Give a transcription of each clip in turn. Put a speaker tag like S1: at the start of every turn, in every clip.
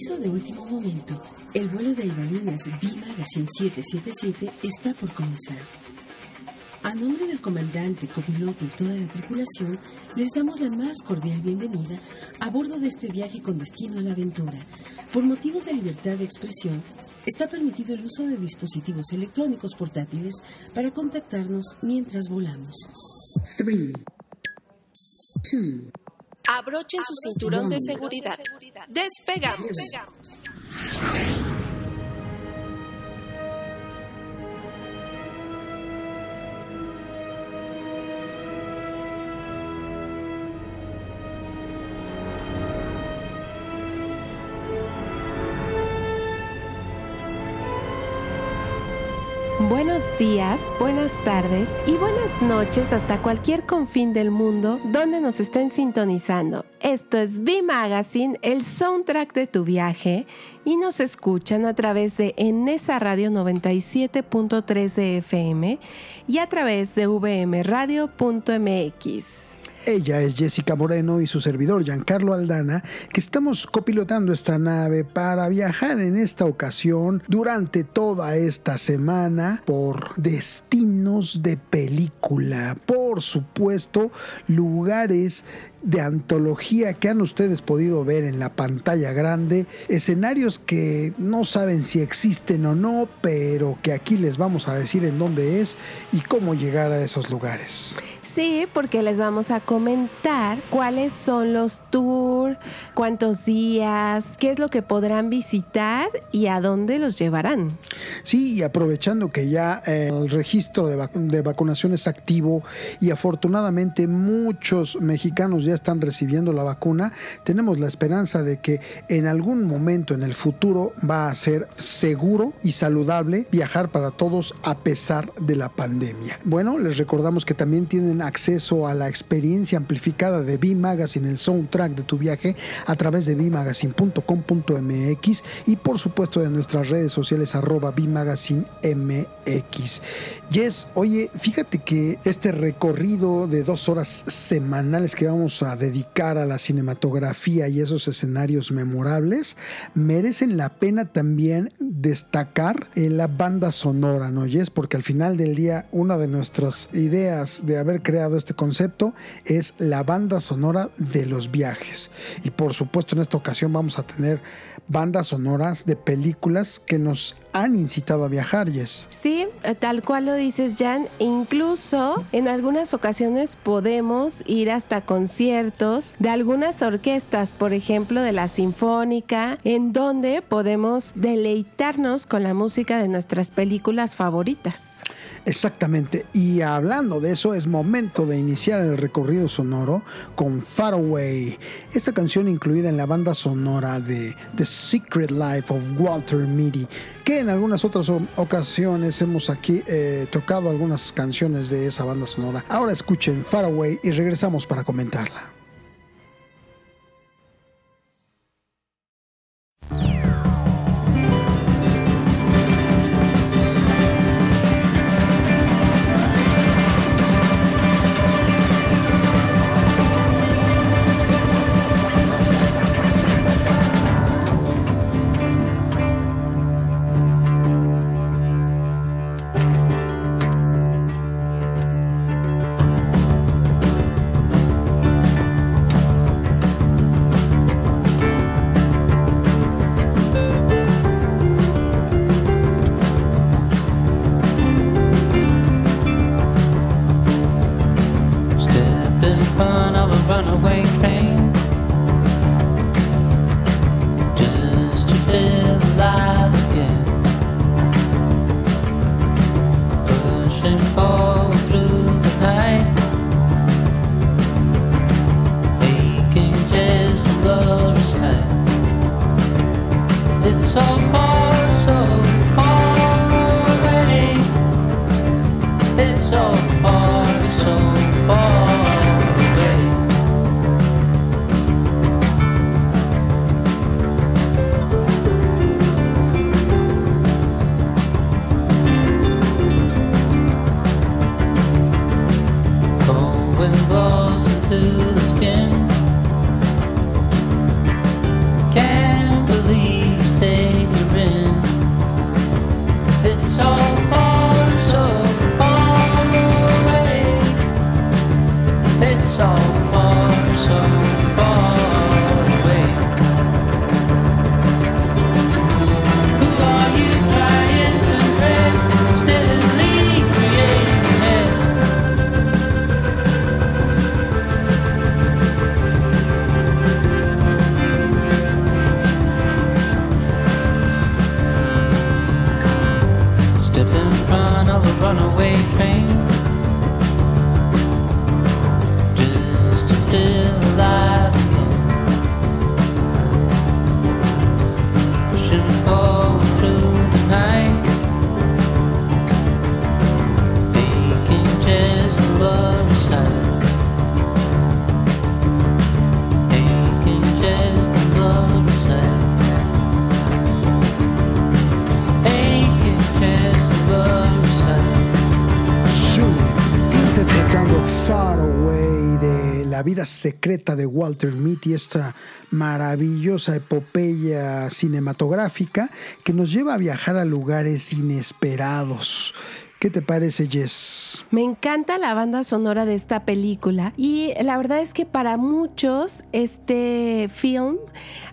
S1: Aviso de último momento. El vuelo de aerolíneas B-Magazine 777 está por comenzar. A nombre del comandante, copiloto y toda la tripulación, les damos la más cordial bienvenida a bordo de este viaje con destino a la aventura. Por motivos de libertad de expresión, está permitido el uso de dispositivos electrónicos portátiles para contactarnos mientras volamos.
S2: Abrochen su cinturón de seguridad. Despegamos.
S3: Buenos días, buenas tardes y buenas noches hasta cualquier confín del mundo donde nos estén sintonizando. Esto es B Magazine, el soundtrack de tu viaje, y nos escuchan a través de Enesa Radio 97.3 de FM y a través de vmradio.mx.
S4: Ella es Jessica Moreno y su servidor Giancarlo Aldana, que estamos copilotando esta nave para viajar en esta ocasión durante toda esta semana por destinos de película, por supuesto, lugares de antología que han ustedes podido ver en la pantalla grande, escenarios que no saben si existen o no, pero que aquí les vamos a decir en dónde es y cómo llegar a esos lugares.
S3: Sí, porque les vamos a comentar cuáles son los tours, cuántos días, qué es lo que podrán visitar y a dónde los llevarán.
S4: Sí, y aprovechando que ya eh, el registro de, de vacunación es activo y afortunadamente muchos mexicanos ya están recibiendo la vacuna, tenemos la esperanza de que en algún momento en el futuro va a ser seguro y saludable viajar para todos a pesar de la pandemia. Bueno, les recordamos que también tienen acceso a la experiencia amplificada de B Magazine, el soundtrack de tu viaje, a través de bmagazine.com.mx y por supuesto de nuestras redes sociales arroba bmagazine mx. Yes, oye, fíjate que este recorrido de dos horas semanales que vamos a dedicar a la cinematografía y esos escenarios memorables merecen la pena también destacar en la banda sonora, ¿no? Yes, porque al final del día una de nuestras ideas de haber creado este concepto es la banda sonora de los viajes. Y por supuesto en esta ocasión vamos a tener bandas sonoras de películas que nos han incitado a viajar, Yes.
S3: Sí, tal cual lo dices, Jan. Incluso en algunas ocasiones podemos ir hasta conciertos de algunas orquestas, por ejemplo, de la Sinfónica, en donde podemos deleitarnos con la música de nuestras películas favoritas.
S4: Exactamente. Y hablando de eso, es momento de iniciar el recorrido sonoro con Far Away. Esta canción incluida en la banda sonora de The Secret Life of Walter Mitty, que en algunas otras ocasiones hemos aquí eh, tocado algunas canciones de esa banda sonora. Ahora escuchen Far Away y regresamos para comentarla. Vida secreta de Walter Mitty, esta maravillosa epopeya cinematográfica que nos lleva a viajar a lugares inesperados. ¿Qué te parece, Jess?
S3: Me encanta la banda sonora de esta película y la verdad es que para muchos este film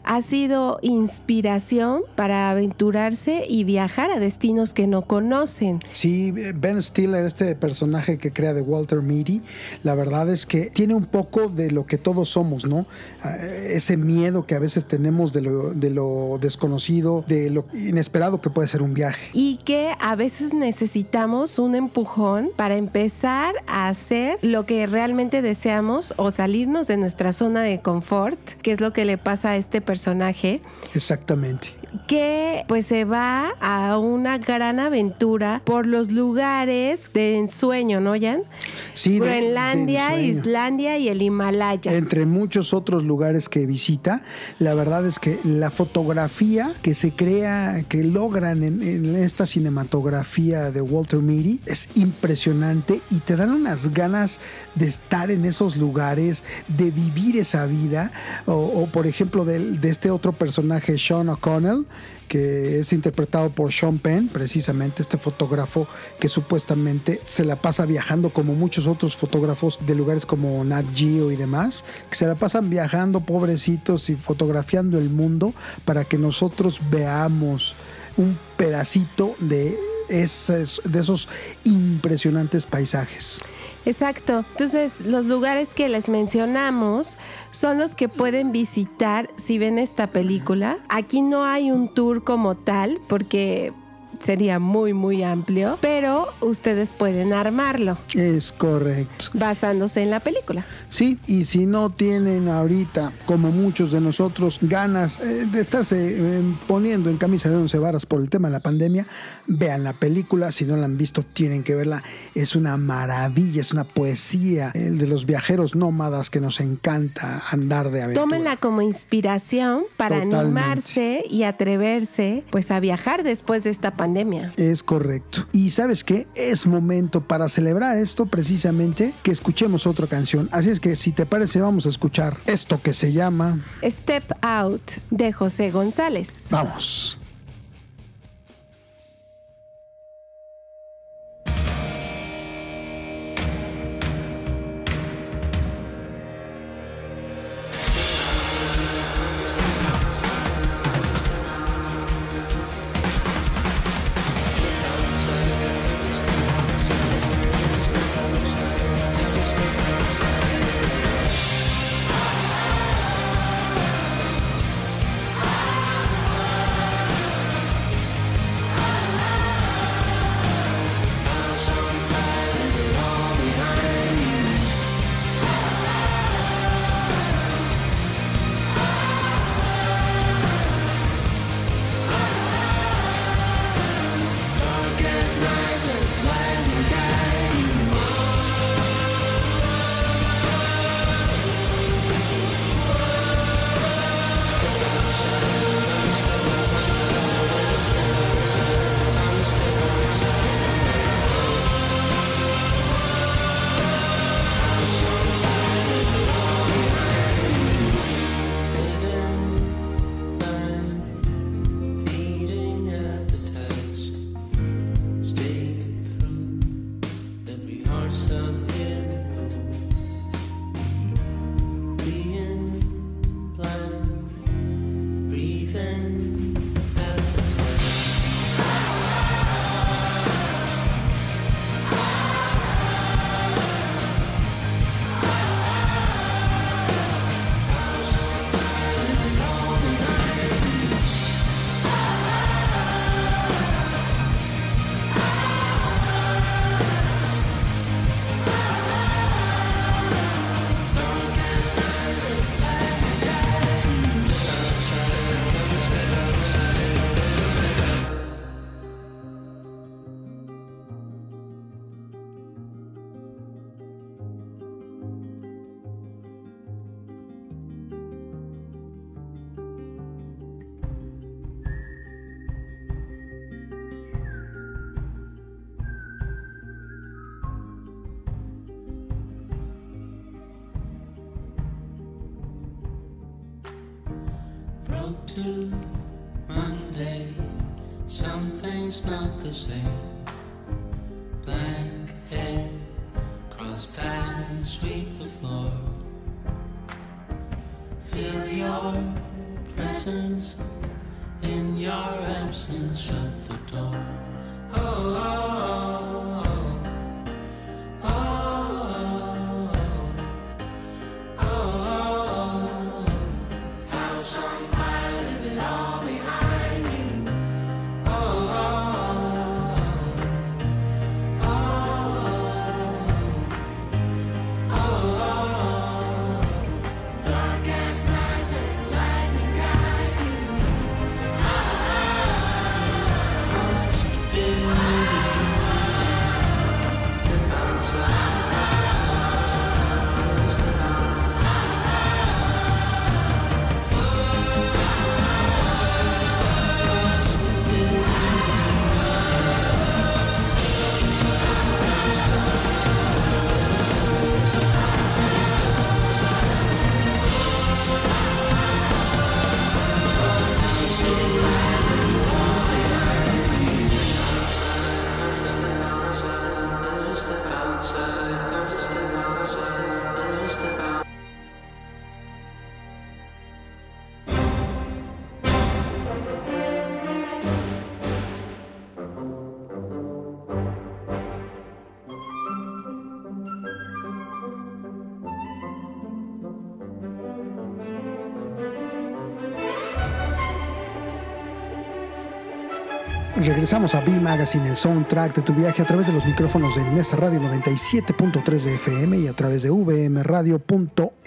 S3: ha sido inspiración para aventurarse y viajar a destinos que no conocen.
S4: Sí, Ben Stiller, este personaje que crea de Walter Mitty, la verdad es que tiene un poco de lo que todos somos, ¿no? Eh, Ese miedo que a veces tenemos de lo, de lo desconocido, de lo inesperado que puede ser un viaje.
S3: y que a veces necesitamos un empujón para empezar a hacer lo que realmente deseamos o salirnos de nuestra zona de confort, que es lo que le pasa a este personaje,
S4: Exactamente.
S3: que pues se va a una gran aventura por los lugares de ensueño, ¿no, Jan?
S4: Sí, de- de
S3: Groenlandia,
S4: ensueño.
S3: Islandia y el Himalaya.
S4: Entre muchos otros lugares que visita, la verdad es que la fotografía que se crea, que logran en, en esta cinematografía de Walter Mitty es impresionante y te dan unas ganas de estar en esos lugares, de vivir esa vida. O, o, por ejemplo, del- de, este otro personaje, Sean O'Connell, que es interpretado por Sean Penn, precisamente este fotógrafo que supuestamente se la pasa viajando como muchos otros fotógrafos de lugares como Nat Geo y demás, que se la pasan viajando pobrecitos y fotografiando el mundo para que nosotros veamos un pedacito de, de esos impresionantes paisajes.
S3: Exacto. Entonces, los lugares que les mencionamos son los que pueden visitar si ven esta película. Aquí no hay un tour como tal porque sería muy, muy amplio, pero ustedes pueden armarlo
S4: Es correcto.
S3: basándose en la película.
S4: Sí, y si no tienen ahorita, como muchos de nosotros, ganas eh, de estarse eh, poniendo en camisa de once varas por el tema de la pandemia, vean la película. Si no la han visto, tienen que verla. Es una maravilla, es una poesía. El de los viajeros nómadas que nos encanta andar de aventura.
S3: Tómenla como inspiración para
S4: Totalmente.
S3: animarse y atreverse pues a viajar después de esta pandemia.
S4: Es correcto. Y sabes qué? Es momento para celebrar esto precisamente que escuchemos otra canción. Así es que si te parece vamos a escuchar esto que se llama...
S3: Step Out de José González.
S4: Vamos.
S5: To Monday, something's not the same. Blank head, crossed eyes, sweep the floor. Feel your presence in your absence,
S4: Regresamos a B Magazine, el soundtrack de tu viaje a través de los micrófonos de Nesa Radio 97.3 de FM y a través de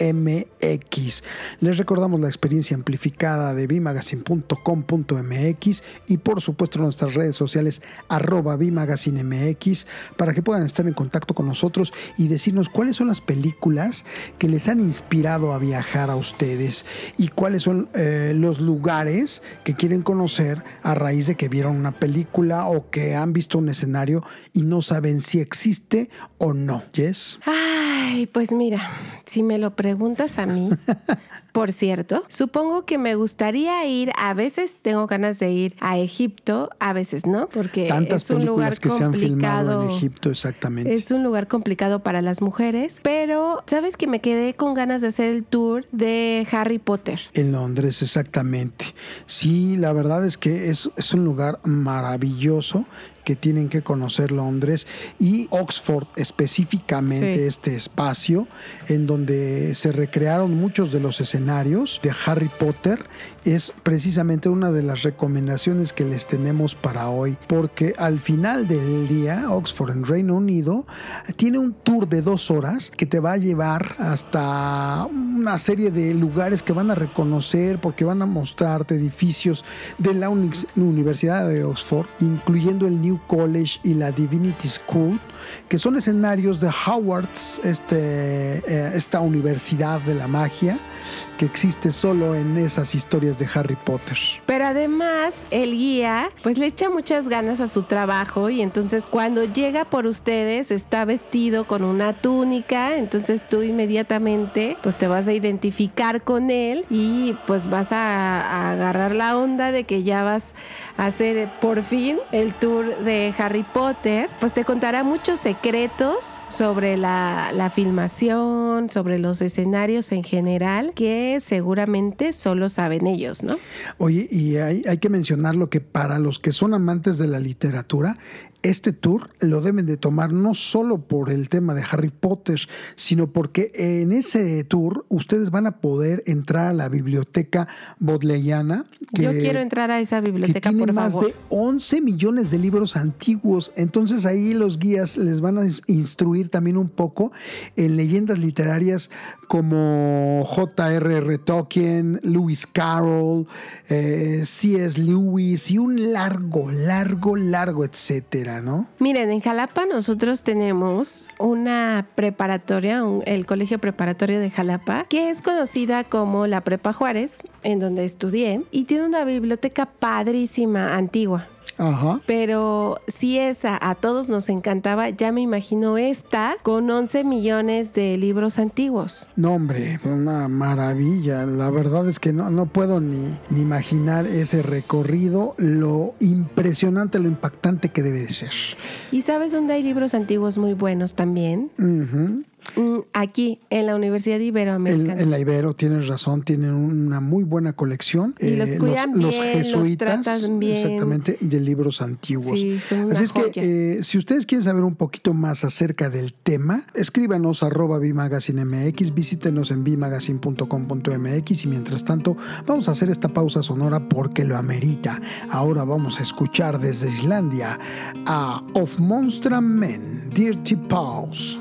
S4: vmradio.mx. Les recordamos la experiencia amplificada de bmagazine.com.mx y por supuesto nuestras redes sociales arroba bmagazinemx para que puedan estar en contacto con nosotros y decirnos cuáles son las películas que les han inspirado a viajar a ustedes y cuáles son eh, los lugares que quieren conocer a raíz de que vieron una película o que han visto un escenario y no saben si existe o no. ¿Yes?
S3: Ay, pues mira, si me lo preguntas a mí, por cierto, supongo que me gustaría ir, a veces tengo ganas de ir a Egipto, a veces no, porque
S4: Tantas
S3: es un lugar
S4: que se han
S3: complicado.
S4: en Egipto, exactamente.
S3: Es un lugar complicado para las mujeres, pero sabes que me quedé con ganas de hacer el tour de Harry Potter.
S4: En Londres, exactamente. Sí, la verdad es que es, es un lugar maravilloso que tienen que conocer Londres y Oxford específicamente
S3: Sí.
S4: este espacio en donde se recrearon muchos de los escenarios de Harry Potter es precisamente una de las recomendaciones que les tenemos para hoy porque al final del día Oxford en Reino Unido tiene un tour de dos horas que te va a llevar hasta una serie de lugares que van a reconocer porque van a mostrarte edificios de la uni- Universidad de Oxford, incluyendo el New College y la Divinity School, que son escenarios de Howard's, este, eh, esta universidad de la magia que existe solo en esas historias de Harry Potter.
S3: Pero además el guía pues le echa muchas ganas a su trabajo y entonces cuando llega por ustedes está vestido con una túnica, entonces tú inmediatamente pues te vas a identificar con él y pues vas a, agarrar la onda de que ya vas hacer por fin el tour de Harry Potter, pues te contará muchos secretos sobre la, la filmación, sobre los escenarios en general que seguramente solo saben ellos, ¿no?
S4: Oye, y hay, hay que mencionar lo que para los que son amantes de la literatura, este tour lo deben de tomar no solo por el tema de Harry Potter, sino porque en ese tour ustedes van a poder entrar a la biblioteca bodleiana. Que,
S3: Yo quiero entrar a esa
S4: que
S3: biblioteca,
S4: tiene
S3: por
S4: más
S3: favor.
S4: de 11 millones de libros antiguos. Entonces ahí los guías les van a ins- instruir también un poco en leyendas literarias como J.R.R. Tolkien, Lewis Carroll, eh, C.S. Lewis y un largo, largo, largo, etcétera,
S3: Miren, en Jalapa nosotros tenemos una preparatoria, el Colegio Preparatorio de Jalapa, que es conocida como la Prepa Juárez, en donde estudié, y tiene una biblioteca padrísima, antigua.
S4: Ajá.
S3: Pero si esa a todos nos encantaba, ya me imagino esta con 11 millones de libros antiguos.
S4: No, hombre, una maravilla. La verdad es que no, no puedo ni, ni imaginar ese recorrido, lo impresionante, lo impactante que debe de ser.
S3: ¿Y sabes dónde hay libros antiguos muy buenos también? Mm, Aquí, en la Universidad
S4: En,
S3: Iberoamericana.
S4: en la Ibero, tienes razón, tienen una muy buena colección.
S3: Y los cuidan bien, los
S4: jesuitas,
S3: tratan bien.
S4: exactamente, de libros antiguos.
S3: Sí, son una
S4: Así es
S3: joya.
S4: que eh, si ustedes quieren saber un poquito más acerca del tema, escríbanos arroba bimagazinemx, visítenos en bimagazine.com.mx y mientras tanto vamos a hacer esta pausa sonora porque lo amerita. Ahora vamos a escuchar desde Islandia a Of Monstrum Men, Dirty Paws.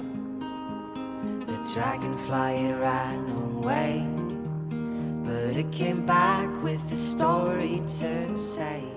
S6: Dragonfly ran away. But it came back with a story to say.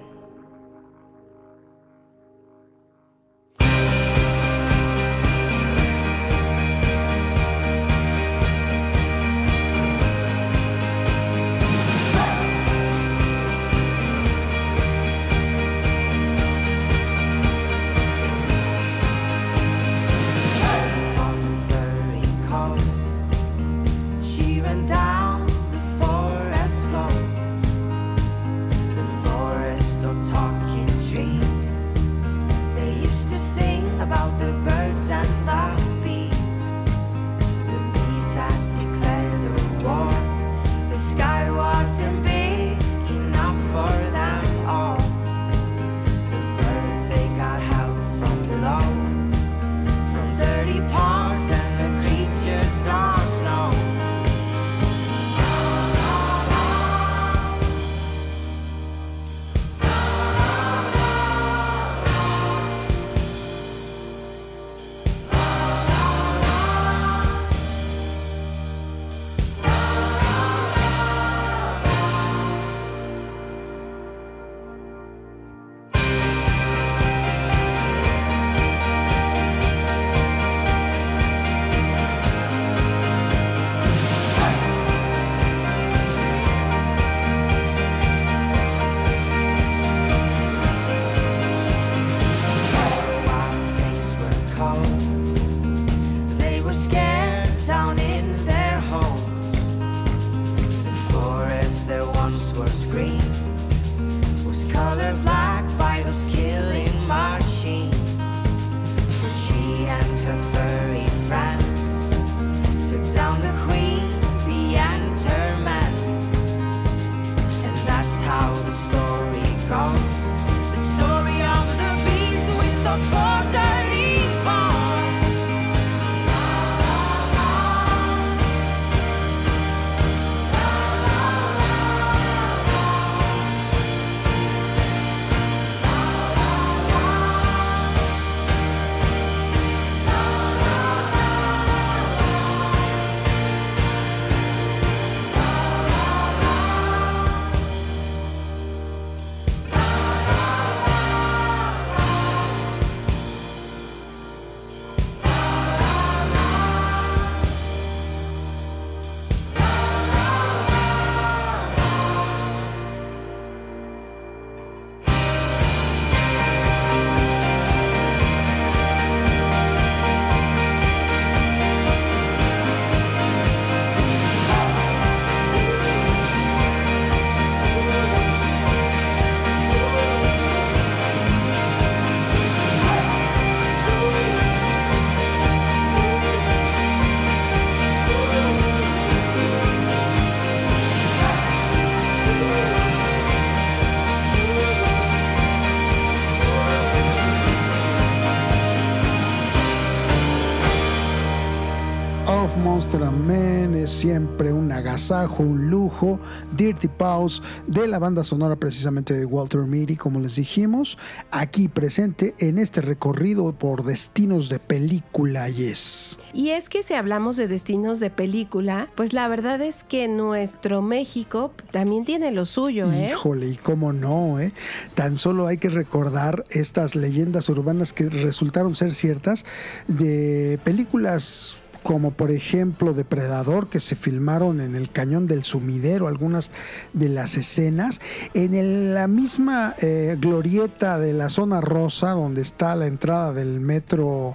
S4: Siempre un agasajo, un lujo. Dirty Pause de la banda sonora precisamente de Walter Mitty, como les dijimos, aquí presente en este recorrido por destinos de película. Yes.
S3: Y es que si hablamos de destinos de película, pues la verdad es que nuestro México también tiene lo suyo, ¿eh?
S4: Híjole, y cómo no, ¿eh? Tan solo hay que recordar estas leyendas urbanas que resultaron ser ciertas de películas como por ejemplo Depredador, que se filmaron en el cañón del sumidero, algunas de las escenas, en la misma eh, glorieta de la zona rosa, donde está la entrada del metro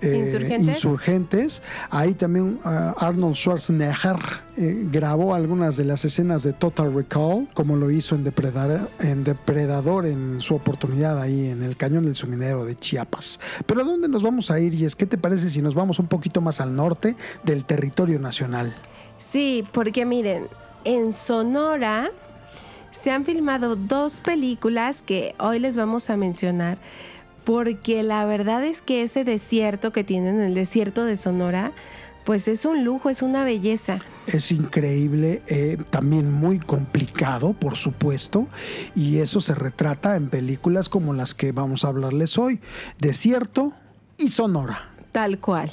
S4: eh,
S3: ¿Insurgentes?
S4: Insurgentes. Ahí también ah, Arnold Schwarzenegger eh, grabó algunas de las escenas de Total Recall, como lo hizo en Depredador, en Depredador en su oportunidad ahí en el cañón del sumidero de Chiapas. Pero ¿a dónde nos vamos a ir? Y es, ¿qué te parece si nos vamos un poquito más al norte del territorio nacional?
S3: Sí, porque miren, en Sonora se han filmado dos películas que hoy les vamos a mencionar, porque la verdad es que ese desierto que tienen, el desierto de Sonora, pues es un lujo, es una belleza.
S4: Es increíble, eh, también muy complicado, por supuesto, y eso se retrata en películas como las que vamos a hablarles hoy, Desierto y Sonora.
S3: Tal cual.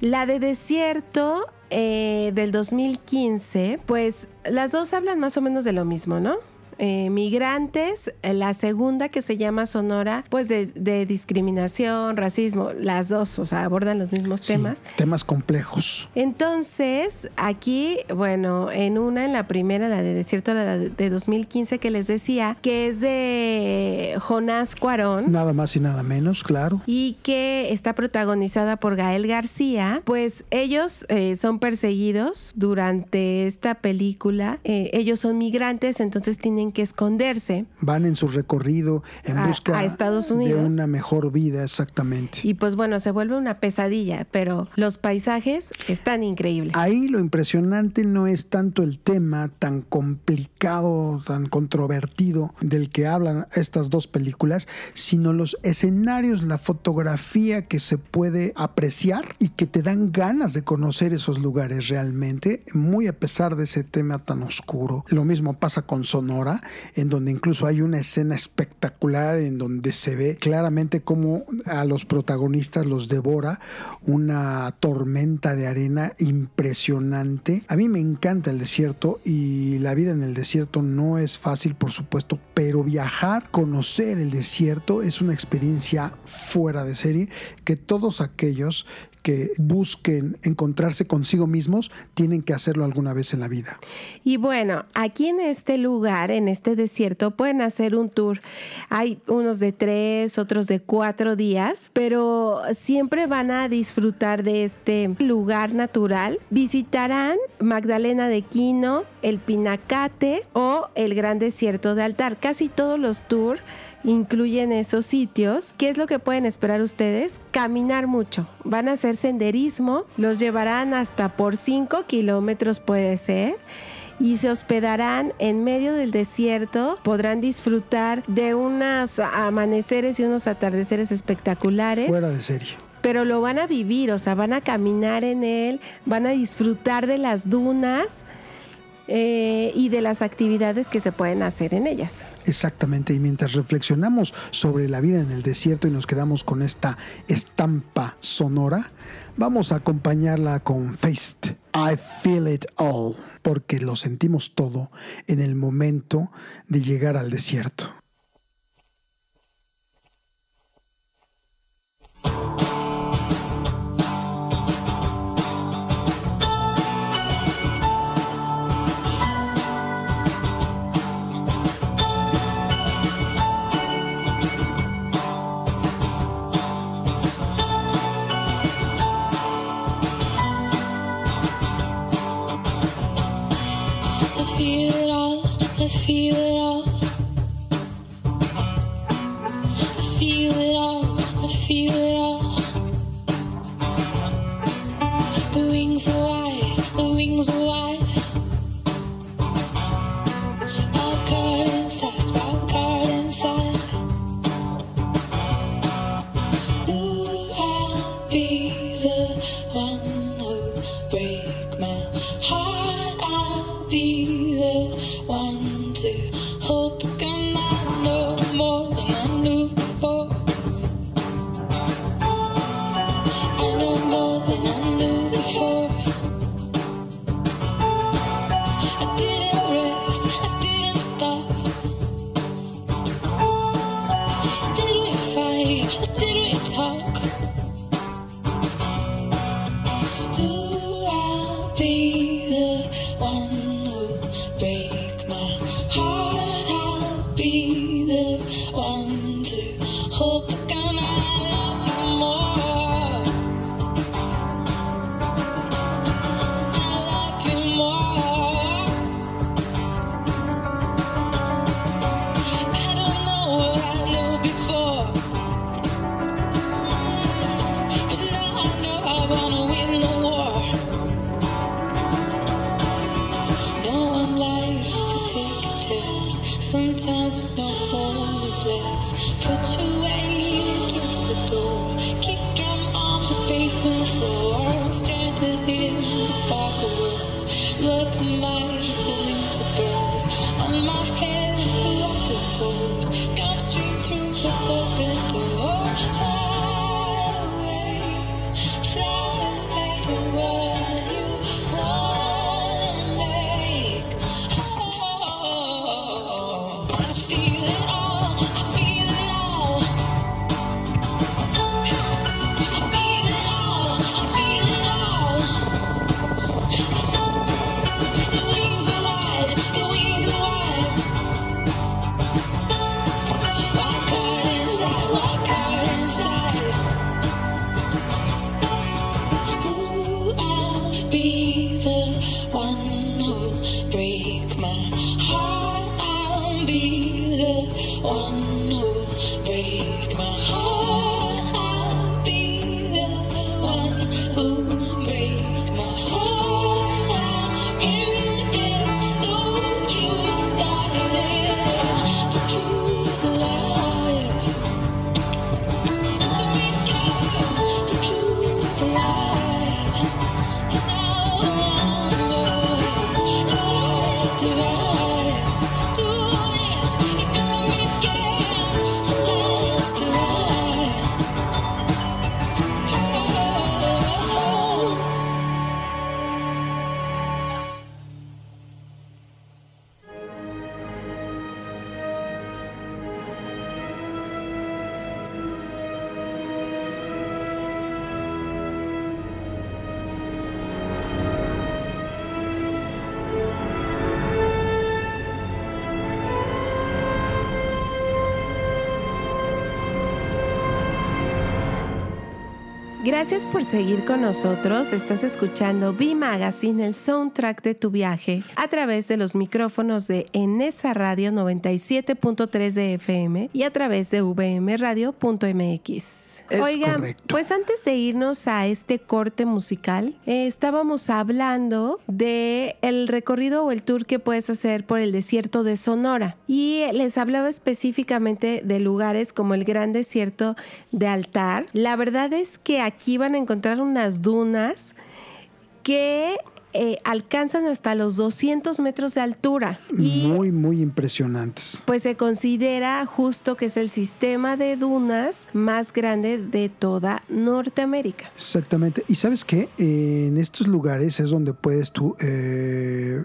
S3: La de Desierto eh, del 2015, pues las dos hablan más o menos de lo mismo, ¿no? Eh, migrantes, eh, la segunda que se llama Sonora, pues de, de discriminación, racismo, las dos, o sea, abordan los mismos
S4: Sí,
S3: temas.
S4: temas complejos.
S3: Entonces, aquí, bueno, en una, en la primera, la de Desierto, la de de 2015 que les decía, que es de Jonás Cuarón
S4: Nada más y nada menos, claro.
S3: y que está protagonizada por Gael García, pues ellos eh, son perseguidos durante esta película. Eh, ellos son migrantes, entonces tienen que esconderse.
S4: Van en su recorrido en busca
S3: a Estados
S4: de una mejor vida, exactamente.
S3: Y pues bueno, se vuelve una pesadilla, pero los paisajes están increíbles.
S4: Ahí lo impresionante no es tanto el tema tan complicado, tan controvertido del que hablan estas dos películas, sino los escenarios, la fotografía que se puede apreciar y que te dan ganas de conocer esos lugares realmente, muy a pesar de ese tema tan oscuro. Lo mismo pasa con Sonora, en donde incluso hay una escena espectacular en donde se ve claramente cómo a los protagonistas los devora una tormenta de arena impresionante. A mí me encanta el desierto y la vida en el desierto no es fácil, por supuesto, pero viajar, conocer el desierto es una experiencia fuera de serie que todos aquellos que busquen encontrarse consigo mismos tienen que hacerlo alguna vez en la vida.
S3: Y bueno, aquí en este lugar, en este desierto, pueden hacer un tour. Hay unos de tres, otros de cuatro días, pero siempre van a disfrutar de este lugar natural. Visitarán Magdalena de Quino, el Pinacate o el Gran Desierto de Altar. Casi todos los tours incluyen esos sitios. ¿Qué es lo que pueden esperar ustedes? Caminar mucho. Van a hacer senderismo, los llevarán hasta por 5 kilómetros puede ser. Y se hospedarán en medio del desierto, podrán disfrutar de unos amaneceres y unos atardeceres espectaculares
S4: Fuera de serie.
S3: pero lo van a vivir, o sea, van a caminar en él, van a disfrutar de las dunas eh, y de las actividades que se pueden hacer en ellas.
S4: Exactamente, y mientras reflexionamos sobre la vida en el desierto y nos quedamos con esta estampa sonora, vamos a acompañarla con Faced. I feel it all, porque lo sentimos todo en el momento de llegar al desierto.
S7: Feel
S3: Gracias por seguir con nosotros. Estás escuchando B Magazine, el soundtrack de tu viaje, a través de los micrófonos de Enesa Radio 97.3 de FM y a través de vmradio.mx. Oigan,
S4: correcto.
S3: pues antes de irnos a este corte musical, eh, estábamos hablando de el recorrido o el tour que puedes hacer por el desierto de Sonora y les hablaba específicamente de lugares como el Gran Desierto de Altar. La verdad es que aquí van a encontrar unas dunas que eh, alcanzan hasta los 200 metros de altura y
S4: Muy, muy impresionantes.
S3: pues se considera justo que es el sistema de dunas más grande de toda Norteamérica.
S4: Exactamente. Y sabes qué? Eh, en estos lugares es donde puedes tú eh,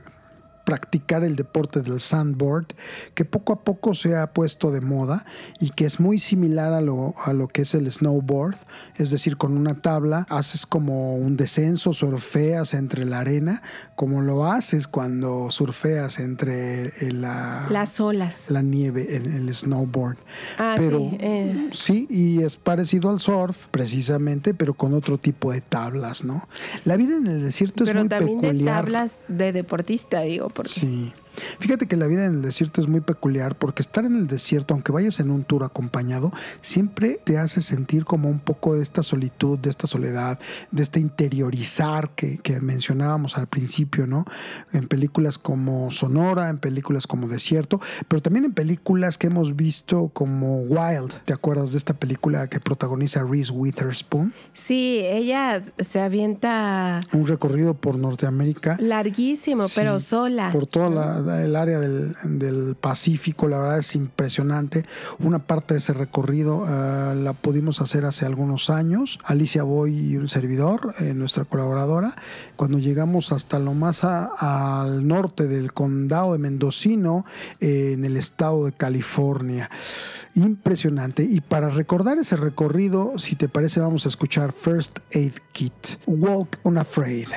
S4: practicar el deporte del sandboard, que poco a poco se ha puesto de moda y que es muy similar a lo, a lo que es el snowboard, es decir, con una tabla haces como un descenso, surfeas entre la arena, como lo haces cuando surfeas entre la,
S3: Las olas.
S4: la nieve en el snowboard.
S3: Ah,
S4: pero
S3: sí, eh.
S4: sí, y es parecido al surf, precisamente, pero con otro tipo de tablas, ¿no? La vida en el desierto es
S3: Pero
S4: muy
S3: también de
S4: peculiar.
S3: tablas de deportista, digo, porque
S4: Sí. Fíjate que la vida en el desierto es muy peculiar porque estar en el desierto, aunque vayas en un tour acompañado, siempre te hace sentir como un poco de esta solitud, de esta soledad, de este interiorizar que, que mencionábamos al principio, ¿no? En películas como Sonora, en películas como Desierto, pero también en películas que hemos visto como Wild. ¿Te acuerdas de esta película que protagoniza Reese Witherspoon?
S3: Sí, ella se avienta
S4: Un recorrido por Norteamérica.
S3: larguísimo, pero sola.
S4: Por toda la- el área del, del Pacífico, la verdad es impresionante. Una parte de ese recorrido eh, la pudimos hacer hace algunos años. Alicia Boy y un servidor, eh, nuestra colaboradora. Cuando llegamos hasta lo más al norte del condado de Mendocino, eh, en el estado de California. Impresionante. Y para recordar ese recorrido, si te parece, vamos a escuchar First Aid Kit. Walk Unafraid.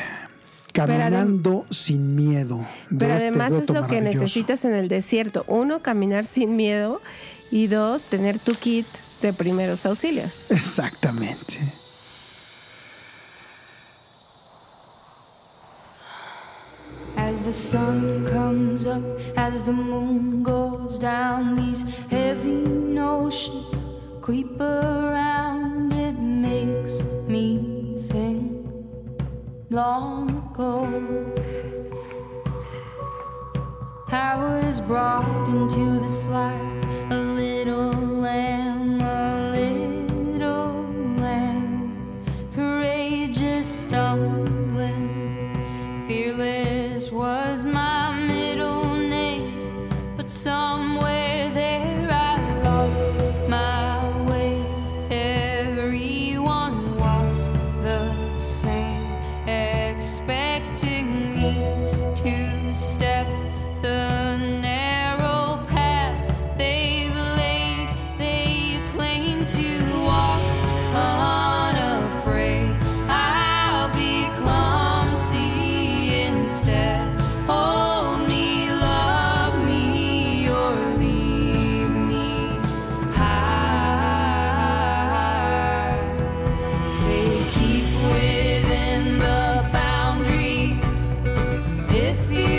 S4: Caminando sin miedo.
S3: Pero
S4: este
S3: además es lo que necesitas en el desierto. Uno, caminar sin miedo. Y dos, tener tu kit de primeros auxilios.
S4: Exactamente.
S8: As the sun comes up, as the moon goes down, these heavy notions creep around. It makes me think long ago. I was brought into this life a little lamb, a little lamb, courageous, stumbling. Fearless was my middle name, but somewhere if you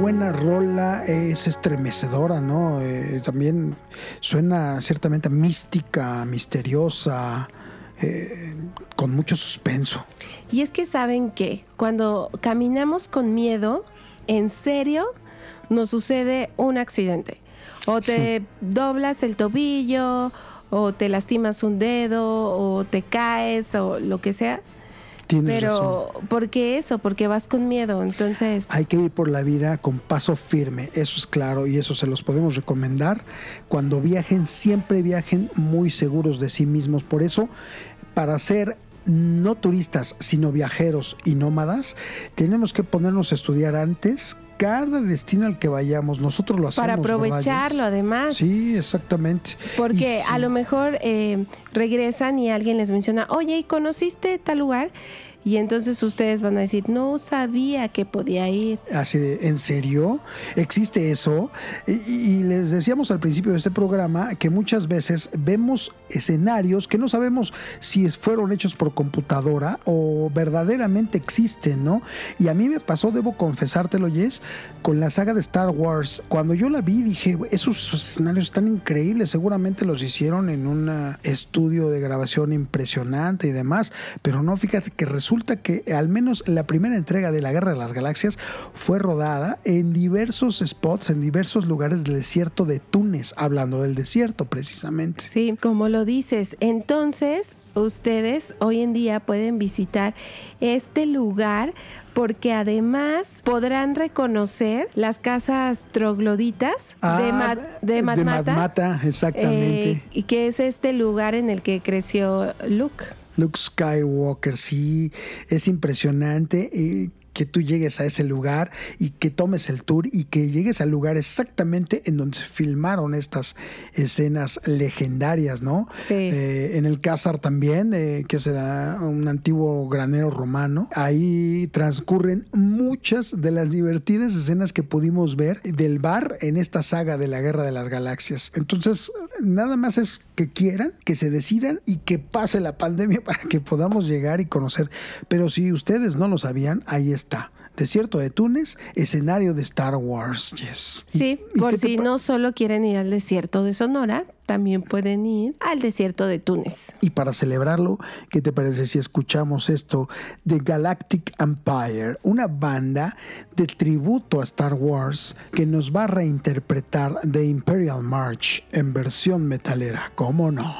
S4: buena rola, es estremecedora, ¿no? Eh, también suena ciertamente mística, misteriosa, eh, con mucho suspenso.
S3: Y es que saben que cuando caminamos con miedo, en serio, nos sucede un accidente. O te doblas el tobillo, o te lastimas un dedo, o te caes, o lo que sea.
S4: Tienes
S3: Pero, ¿por qué eso? Porque vas con miedo. Entonces,
S4: Hay que ir por la vida con paso firme, eso es claro y eso se los podemos recomendar. Cuando viajen, siempre viajen muy seguros de sí mismos. Por eso, para ser no turistas, sino viajeros y nómadas, tenemos que ponernos a estudiar antes cada destino al que vayamos. Nosotros lo hacemos.
S3: para
S4: ¿verdad,
S3: aprovecharlo además.
S4: Sí, exactamente.
S3: Porque
S4: sí.
S3: a lo mejor eh, regresan y alguien les menciona, oye, ¿y conociste tal lugar? Y entonces ustedes van a decir, no sabía que podía ir.
S4: Así de, ¿en serio? ¿Existe eso? Y, les decíamos al principio de este programa que muchas veces vemos escenarios que no sabemos si fueron hechos por computadora o verdaderamente existen, ¿no? Y a mí me pasó, debo confesártelo, Jess, con la saga de Star Wars. Cuando yo la vi dije, esos escenarios están increíbles, seguramente los hicieron en un estudio de grabación impresionante y demás, pero no, fíjate que resulta que al menos la primera entrega de la Guerra de las Galaxias fue rodada en diversos spots, en diversos lugares del desierto de Túnez, hablando del desierto precisamente.
S3: Sí, como lo dices. Entonces, ustedes hoy en día pueden visitar este lugar porque además podrán reconocer las casas trogloditas de,
S4: Ah,
S3: Ma- de Matmata,
S4: Matmata, exactamente.
S3: eh, y que es este lugar en el que creció Luke.
S4: Luke Skywalker, sí, es impresionante eh, que tú llegues a ese lugar y que tomes el tour y que llegues al lugar exactamente en donde se filmaron estas escenas legendarias, ¿no?
S3: Sí.
S4: Eh, en el Cázar también, eh, que será un antiguo granero romano, ahí transcurren muchas de las divertidas escenas que pudimos ver del bar en esta saga de la Guerra de las Galaxias. Entonces, nada más es que quieran, que se decidan y que pase la pandemia para que podamos llegar y conocer. Pero si ustedes no lo sabían, ahí está. Desierto de Túnez, escenario de Star Wars. Yes. ¿Y-
S3: Sí,
S4: y
S3: por si no solo quieren ir al desierto de Sonora, también pueden ir al desierto de Túnez.
S4: Y para celebrarlo, ¿qué te parece si escuchamos esto de Galactic Empire, una banda de tributo a Star Wars que nos va a reinterpretar The Imperial March en versión metalera? ¿Cómo no?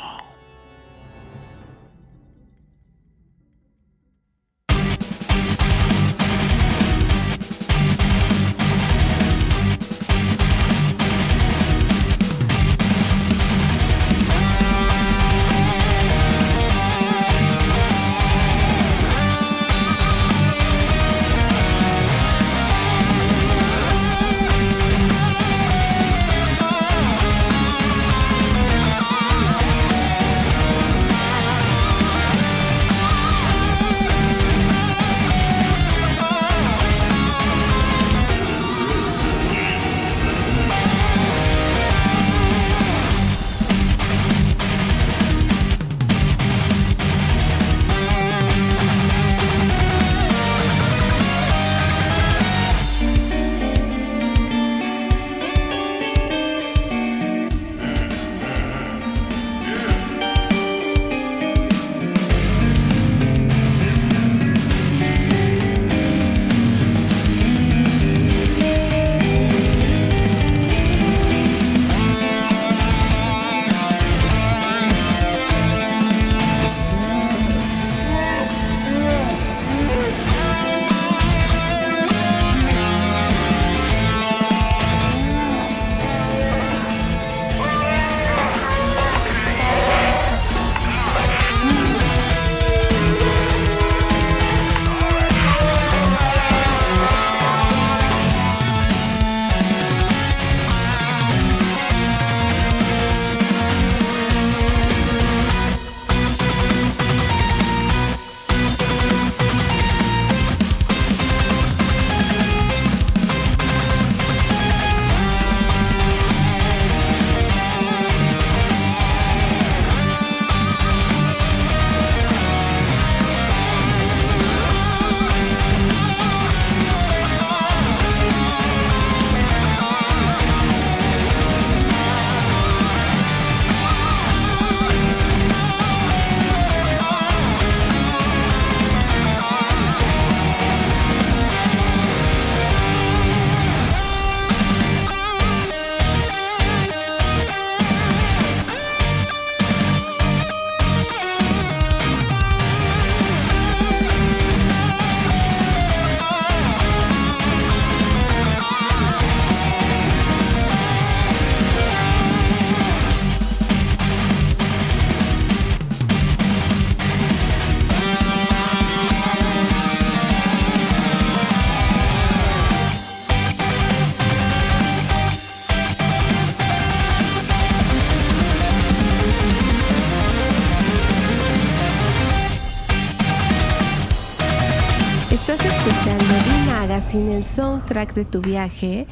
S3: Soundtrack de tu viaje,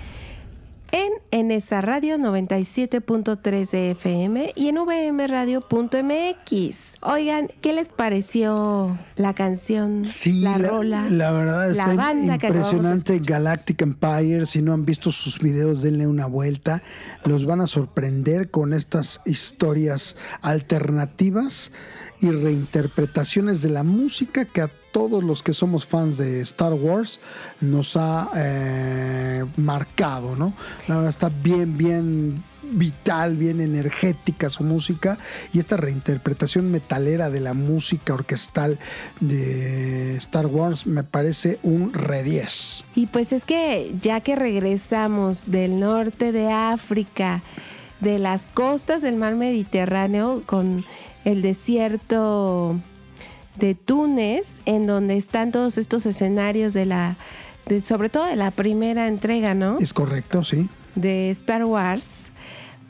S3: en Enesa Radio 97.3 de FM y en vmradio.mx. Oigan, ¿qué les pareció la canción,
S4: Sí,
S3: la,
S4: la,
S3: rola?
S4: la verdad
S3: la
S4: está
S3: banda
S4: impresionante? Galactic Empire. Si no han visto sus videos, denle una vuelta. Los van a sorprender con estas historias alternativas y reinterpretaciones de la música que a todos los que somos fans de Star Wars nos ha eh, marcado, ¿no? La verdad está bien, bien vital, bien energética su música y esta reinterpretación metalera de la música orquestal de Star Wars me parece un re 10.
S3: Y pues es que ya que regresamos del norte de África, de las costas del mar Mediterráneo, con el desierto de Túnez, en donde están todos estos escenarios de la, de- sobre todo de la primera entrega, ¿no?
S4: Es correcto, sí.
S3: de Star Wars,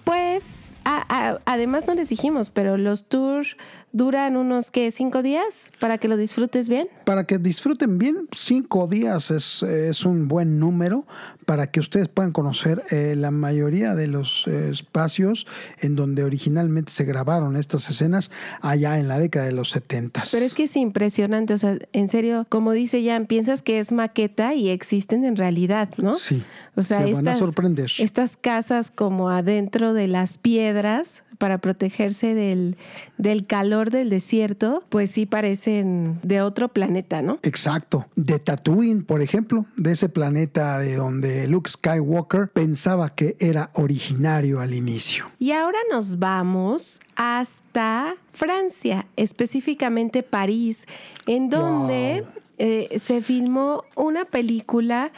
S3: pues a- a- además no les dijimos, pero los tours duran unos que cinco días para que lo disfrutes bien.
S4: Para que disfruten bien, cinco días es, es un buen número para que ustedes puedan conocer eh, la mayoría de los eh, espacios en donde originalmente se grabaron estas escenas allá en la década de los 70.
S3: Pero es que es impresionante, o sea, en serio, como dice Jan, piensas que es maqueta y existen en realidad, ¿no?
S4: Sí,
S3: O sea,
S4: se van a sorprender.
S3: estas casas como adentro de las piedras para protegerse del, del calor del desierto, pues sí parecen de otro planeta, ¿no?
S4: Exacto. De Tatooine, por ejemplo, de ese planeta de donde Luke Skywalker pensaba que era originario al inicio.
S3: Y ahora nos vamos hasta Francia, específicamente París, en donde
S4: Wow.
S3: eh, se filmó una película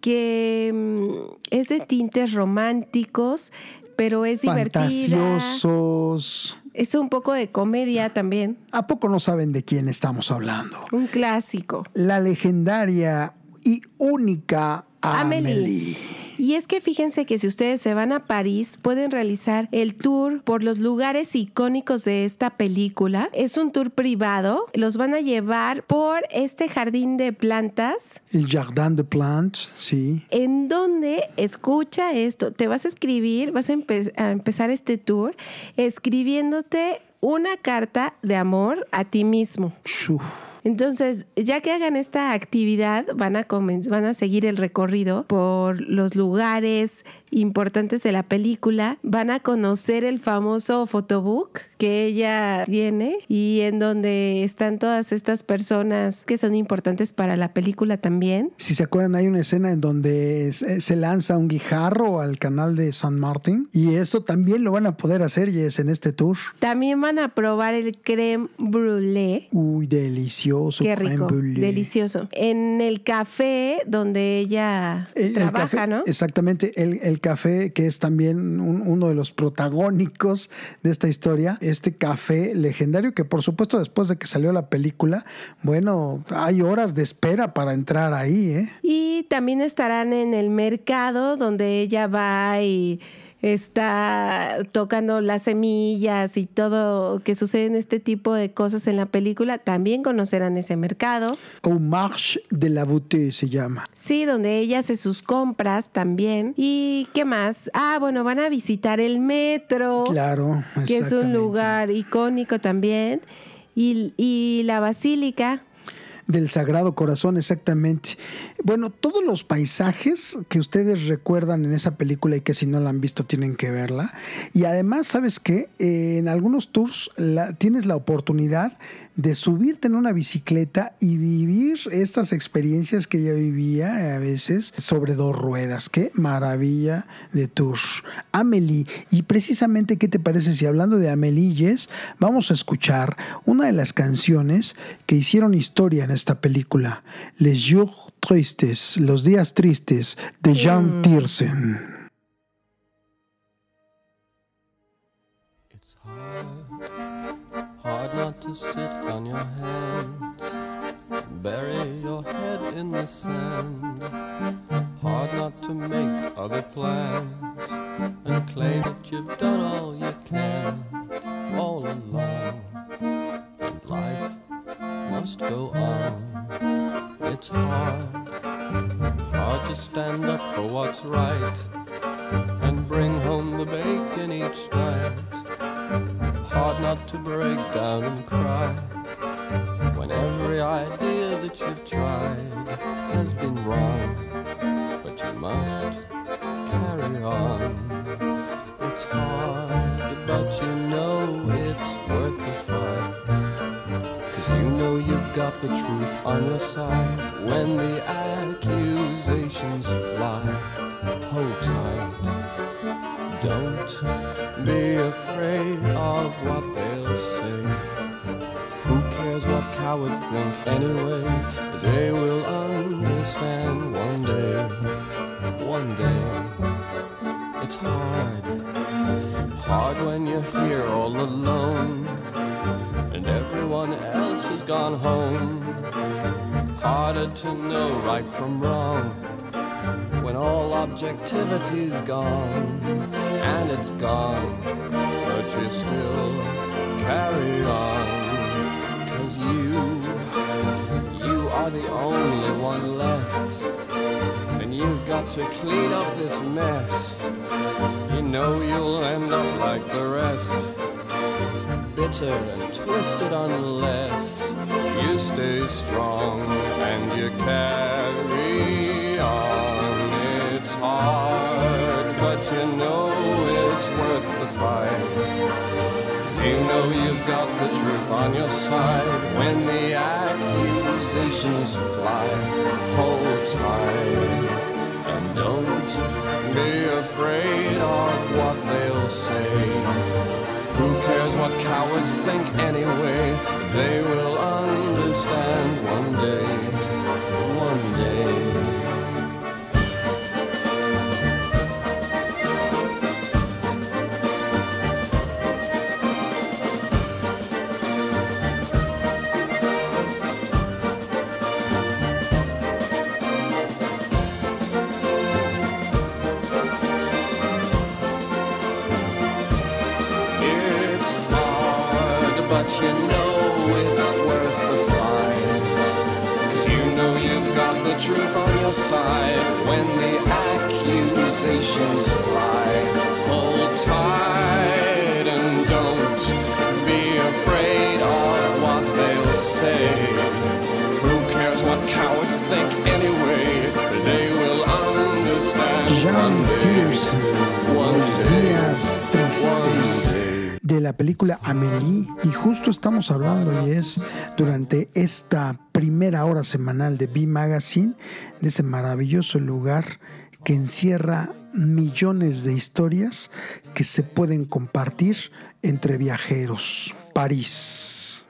S3: que mm, es de tintes románticos, pero es divertida.
S4: Fantasiosos.
S3: Es un poco de comedia también,
S4: ¿A poco no saben de quién estamos hablando?
S3: un clásico.
S4: La legendaria y única
S3: Amelie.
S4: Amelie.
S3: Y es que fíjense que si ustedes se van a París, pueden realizar el tour por los lugares icónicos de esta película. Es un tour privado. Los van a llevar por este jardín de plantas.
S4: El Jardin de Plantes, sí.
S3: En donde, escucha esto, te vas a escribir, vas a, empe- a empezar este tour escribiéndote una carta de amor a ti mismo.
S4: Uf.
S3: Entonces, ya que hagan esta actividad, van a, van a seguir el recorrido por los lugares importantes de la película, van a conocer el famoso photobook que ella tiene y en donde están todas estas personas que son importantes para la película también.
S4: Si se acuerdan, hay una escena en donde se se lanza un guijarro al canal de San Martín y eso también lo van a poder hacer y es en este tour.
S3: También van a probar el creme brûlée.
S4: Uy, delicioso.
S3: Qué rico, delicioso. En el café donde ella
S4: El- el
S3: trabaja,
S4: café-
S3: ¿no?
S4: Exactamente, el, el café que es también un- uno de los protagónicos de esta historia, este café legendario que por supuesto después de que salió la película, bueno, hay horas de espera para entrar ahí, ¿eh?
S3: Y también estarán en el mercado donde ella va y está tocando las semillas y todo que sucede en este tipo de cosas en la película. También conocerán ese mercado.
S4: Au Marche de la Beauté se llama.
S3: Sí, donde ella hace sus compras también. ¿Y qué más? Ah, bueno, van a visitar el metro.
S4: Claro,
S3: Que es un lugar icónico también. Y, y la basílica.
S4: Del Sagrado Corazón, exactamente. Bueno, todos los paisajes que ustedes recuerdan en esa película y que si no la han visto tienen que verla. Y además, ¿sabes qué? Eh, en algunos tours la- tienes la oportunidad de subirte en una bicicleta y vivir estas experiencias que ella vivía eh, a veces sobre dos ruedas. Qué maravilla de tour. Amelie, y precisamente, ¿qué te parece si hablando de Amelies, vamos a escuchar una de las canciones que hicieron historia en esta película, Les Jours Tristes, Los Días Tristes, de Jean Tiersen.
S9: Hard, not to sit on your hands, bury your head in the sand. Hard not to make other plans and claim that you've done all you can all along. And life must go on. It's hard, hard, to stand up for what's right and bring home the bacon each night. Hard not to break down and cry when every idea that you've tried has been wrong. But you must carry on. It's hard, but you know it's worth the fight. Cause you know you've got the truth on your side when the accusations fly. Hold tight. Be afraid of what they'll say. Who cares what cowards think anyway? They will understand one day. One day. It's hard. Hard when you're here all alone and everyone else has gone home. Harder to know right from wrong when all objectivity's gone and it's gone, but you still carry on. Cause you, you are the only one left, and you've got to clean up this mess. You know you'll end up like the rest bitter and twisted unless you stay strong and you carry hard, but you know it's worth the fight. 'Cause you know you've got the truth on your side when the accusations fly. Hold tight and don't be afraid of what they'll say. Who cares what cowards think anyway? They will understand one day. One day. Your side when the accusations fly. Hold tight and don't be afraid of what they'll say. Who cares what cowards think anyway? They will understand.
S4: Tears,
S9: One
S4: Los días tristes de la película Amélie y justo estamos hablando y es durante esta primera hora semanal de B Magazine de ese maravilloso lugar que encierra millones de historias que se pueden compartir entre viajeros. París.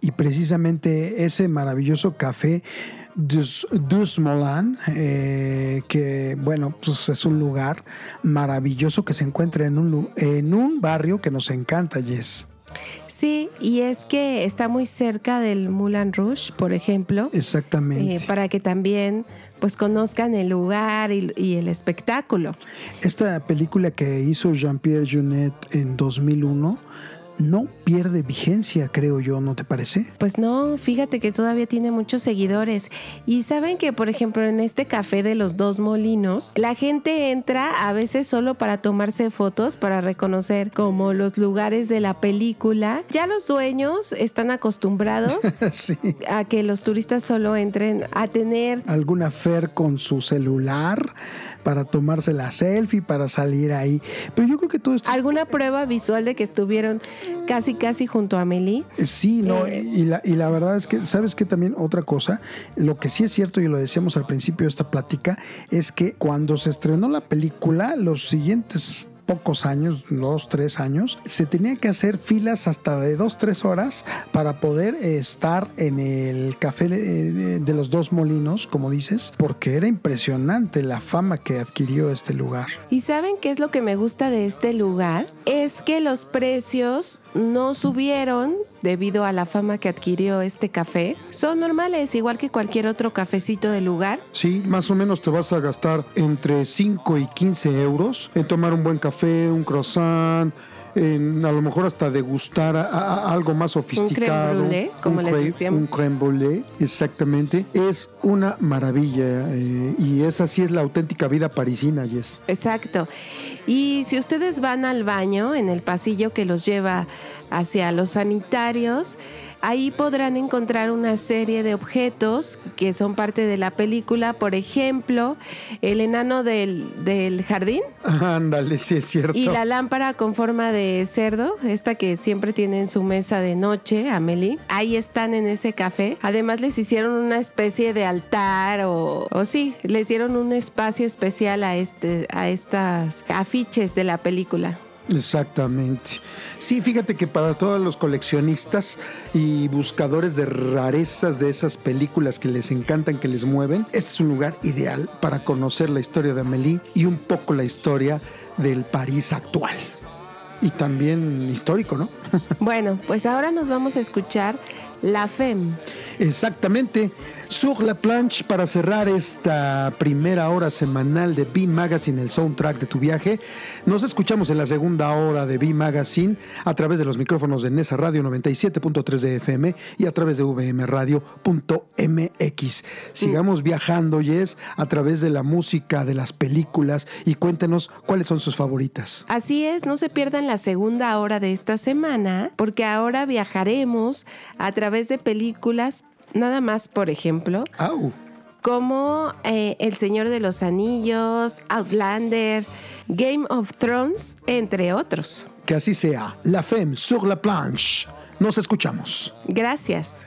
S4: Y precisamente ese maravilloso café Dus, Moulin, eh, que bueno, pues es un lugar maravilloso que se encuentra en un, en un barrio que nos encanta, Jess.
S3: Sí, y es que está muy cerca del Moulin Rouge, por ejemplo,
S4: Exactamente.
S3: eh, para que también pues conozcan el lugar y, y el espectáculo.
S4: Esta película que hizo Jean-Pierre Junet en 2001 no pierde vigencia, creo yo, ¿no te parece?
S3: Pues no, fíjate que todavía tiene muchos seguidores. Y saben que, por ejemplo, en este café de los dos molinos, la gente entra a veces solo para tomarse fotos, para reconocer como los lugares de la película. Ya los dueños están acostumbrados
S4: sí.
S3: a que los turistas solo entren a tener
S4: Alguna Fer con su celular para tomarse la selfie, para salir ahí. Pero yo creo que todo esto
S3: alguna prueba visual de que estuvieron casi casi junto a Amelie.
S4: Sí, no,
S3: Eh,
S4: y, la, y la verdad es que, ¿sabes qué? También otra cosa, lo que sí es cierto, y lo decíamos al principio de esta plática, es que cuando se estrenó la película, los siguientes pocos años, dos, tres años, se tenía que hacer filas hasta de dos, tres horas para poder eh, estar en el café de, los dos molinos, como dices, porque era impresionante la fama que adquirió este lugar.
S3: ¿Y saben qué es lo que me gusta de este lugar? Es que los precios no subieron debido a la fama que adquirió este café. Son normales, igual que cualquier otro cafecito del lugar.
S4: Sí, más o menos te vas a gastar entre 5 y 15 euros en tomar un buen café, un croissant, en, a lo mejor hasta degustar a- a- algo más sofisticado.
S3: brûlée, como
S4: un
S3: les decíamos.
S4: Un crème brûlée, exactamente. Es una maravilla eh, y esa sí es la auténtica vida parisina, Jess.
S3: Exacto. Y si ustedes van al baño en el pasillo que los lleva hacia los sanitarios, ahí podrán encontrar una serie de objetos que son parte de la película. Por ejemplo, el enano del, del jardín
S4: Ándale, sí es cierto.
S3: y la lámpara con forma de cerdo, esta que siempre tiene en su mesa de noche, Amelie. Ahí están en ese café. Además les hicieron una especie de altar o, o sí, le hicieron un espacio especial a, este, a estas afiches de la película.
S4: Exactamente. Sí, fíjate que para todos los coleccionistas y buscadores de rarezas de esas películas que les encantan, que les mueven, este es un lugar ideal para conocer la historia de Amélie y un poco la historia del París actual. Y también histórico, ¿no?
S3: Bueno, pues ahora nos vamos a escuchar La Femme.
S4: Exactamente. Sur la planche para cerrar esta primera hora semanal de B Magazine, el soundtrack de tu viaje. Nos escuchamos en la segunda hora de B Magazine a través de los micrófonos de Nesa Radio 97.3 de FM y a través de vmradio.mx. Sigamos viajando, Yes, a través de la música, de las películas y cuéntenos cuáles son sus favoritas.
S3: Así es, no se pierdan la segunda hora de esta semana, porque ahora viajaremos a través de películas, nada más, por ejemplo,
S4: Au.
S3: como eh, El Señor de los Anillos, Outlander, Game of Thrones, entre otros.
S4: Que así sea. La Femme sur la planche. Nos escuchamos.
S3: Gracias.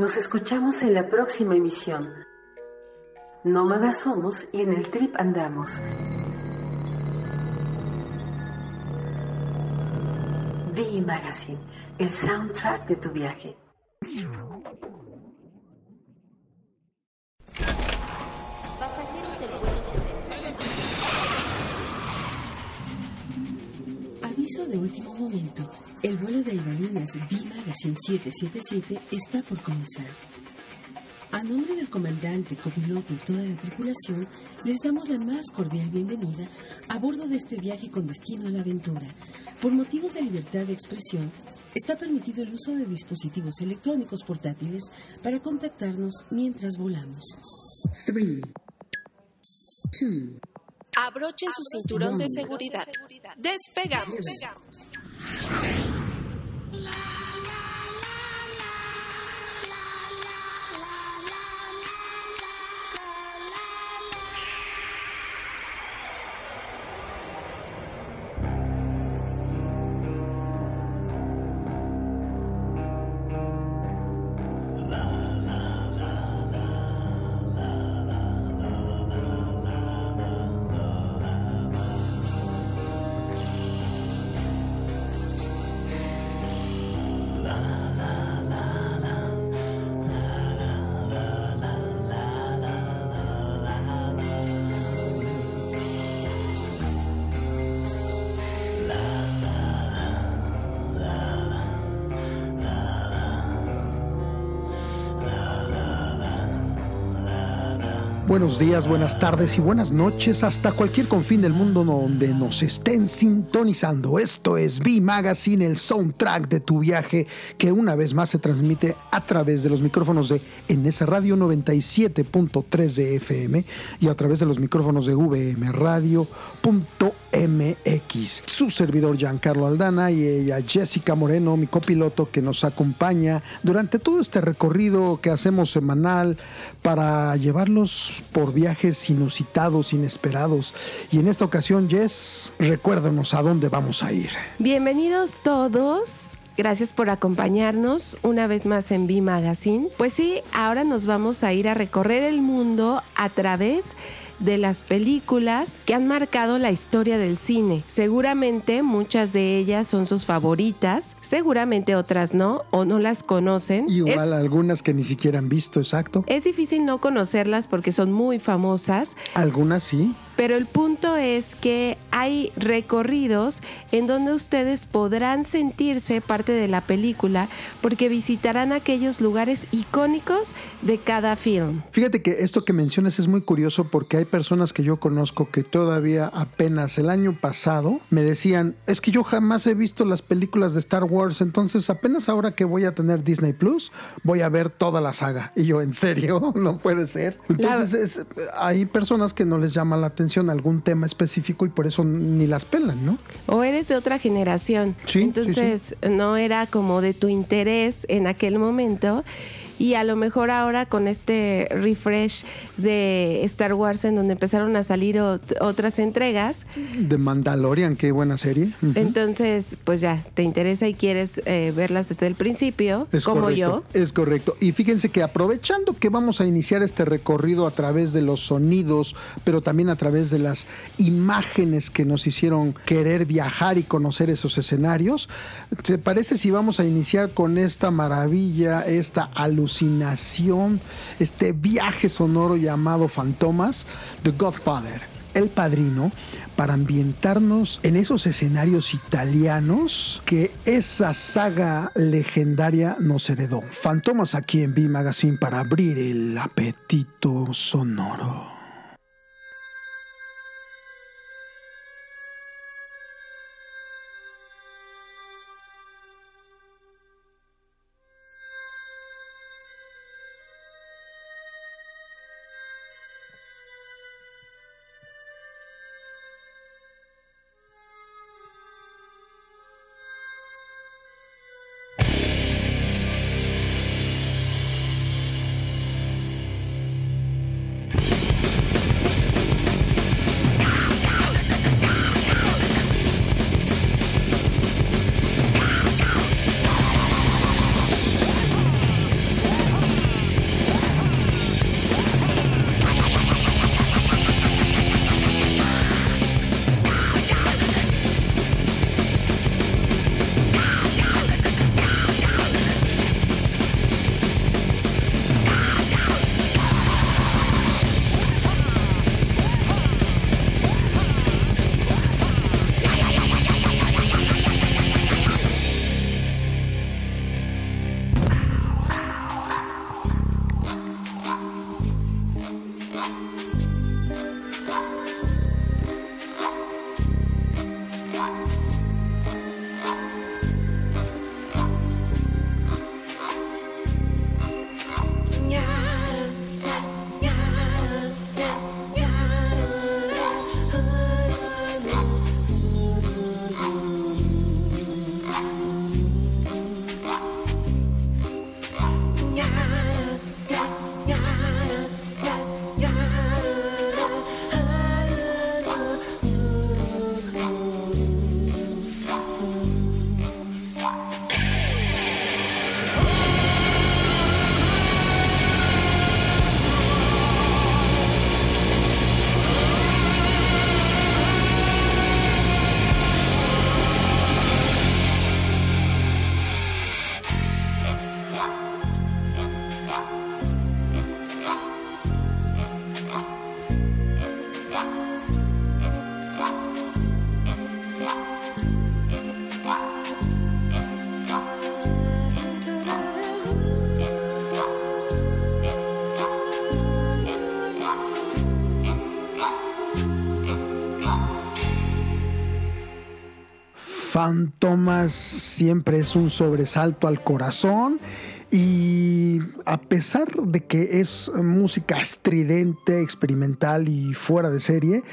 S1: Nos escuchamos en la próxima emisión. Nómadas somos y en el trip andamos. V Magazine, el soundtrack de tu viaje. Aviso de último momento. El vuelo de aerolíneas V Magazine 777 está por comenzar. A nombre del comandante, copiloto y toda la tripulación, les damos la más cordial bienvenida a bordo de este viaje con destino a la aventura. Por motivos de libertad de expresión, está permitido el uso de dispositivos electrónicos portátiles para contactarnos mientras volamos. 3, 2,
S2: Abrochen su cinturón de seguridad. Despegamos.
S4: Buenos días, buenas tardes y buenas noches hasta cualquier confín del mundo donde nos estén sintonizando. Esto es V Magazine, el soundtrack de tu viaje que una vez más se transmite a través de los micrófonos de Enesa Radio 97.3 de FM y a través de los micrófonos de VM Radio.mx. Su servidor Giancarlo Aldana y ella Jessica Moreno, mi copiloto que nos acompaña durante todo este recorrido que hacemos semanal para llevarlos por viajes inusitados, inesperados. Y en esta ocasión, Jess, recuérdanos a dónde vamos a ir.
S3: Bienvenidos todos. Gracias por acompañarnos una vez más en V Magazine. Pues sí, ahora nos vamos a ir a recorrer el mundo a través de las películas que han marcado la historia del cine. Seguramente muchas de ellas son sus favoritas, seguramente otras no o no las conocen.
S4: Igual
S3: Es-
S4: algunas que ni siquiera han visto, exacto.
S3: es difícil no conocerlas porque son muy famosas,
S4: Algunas sí.
S3: Pero el punto es que hay recorridos en donde ustedes podrán sentirse parte de la película porque visitarán aquellos lugares icónicos de cada film.
S4: Fíjate que esto que mencionas es muy curioso porque hay personas que yo conozco que todavía apenas el año pasado me decían, es que yo jamás he visto las películas de Star Wars, entonces apenas ahora que voy a tener Disney Plus, voy a ver toda la saga. Y yo, ¿en serio? No puede ser. Entonces es- hay personas que no les llama la atención algún tema específico y por eso ni las pelan, ¿no?
S3: O eres de otra generación.
S4: Sí, sí,
S3: Entonces no era como de tu interés en aquel momento. Y a lo mejor ahora con este refresh de Star Wars en donde empezaron a salir ot- otras entregas,
S4: De Mandalorian, qué buena serie.
S3: Entonces pues ya te interesa y quieres eh, verlas desde el principio,
S4: Es
S3: como
S4: correcto,
S3: yo.
S4: Es correcto. Y fíjense que aprovechando que vamos a iniciar este recorrido a través de los sonidos, pero también a través de las imágenes que nos hicieron querer viajar y conocer esos escenarios, ¿te parece si vamos a iniciar con esta maravilla, esta alucinación, este viaje sonoro llamado Fantomas, The Godfather? El Padrino, para ambientarnos en esos escenarios italianos que esa saga legendaria nos heredó. Fantomas aquí en B Magazine para abrir el apetito sonoro. Fantomas siempre es un sobresalto al corazón y a pesar de que es música estridente, experimental y fuera de serie,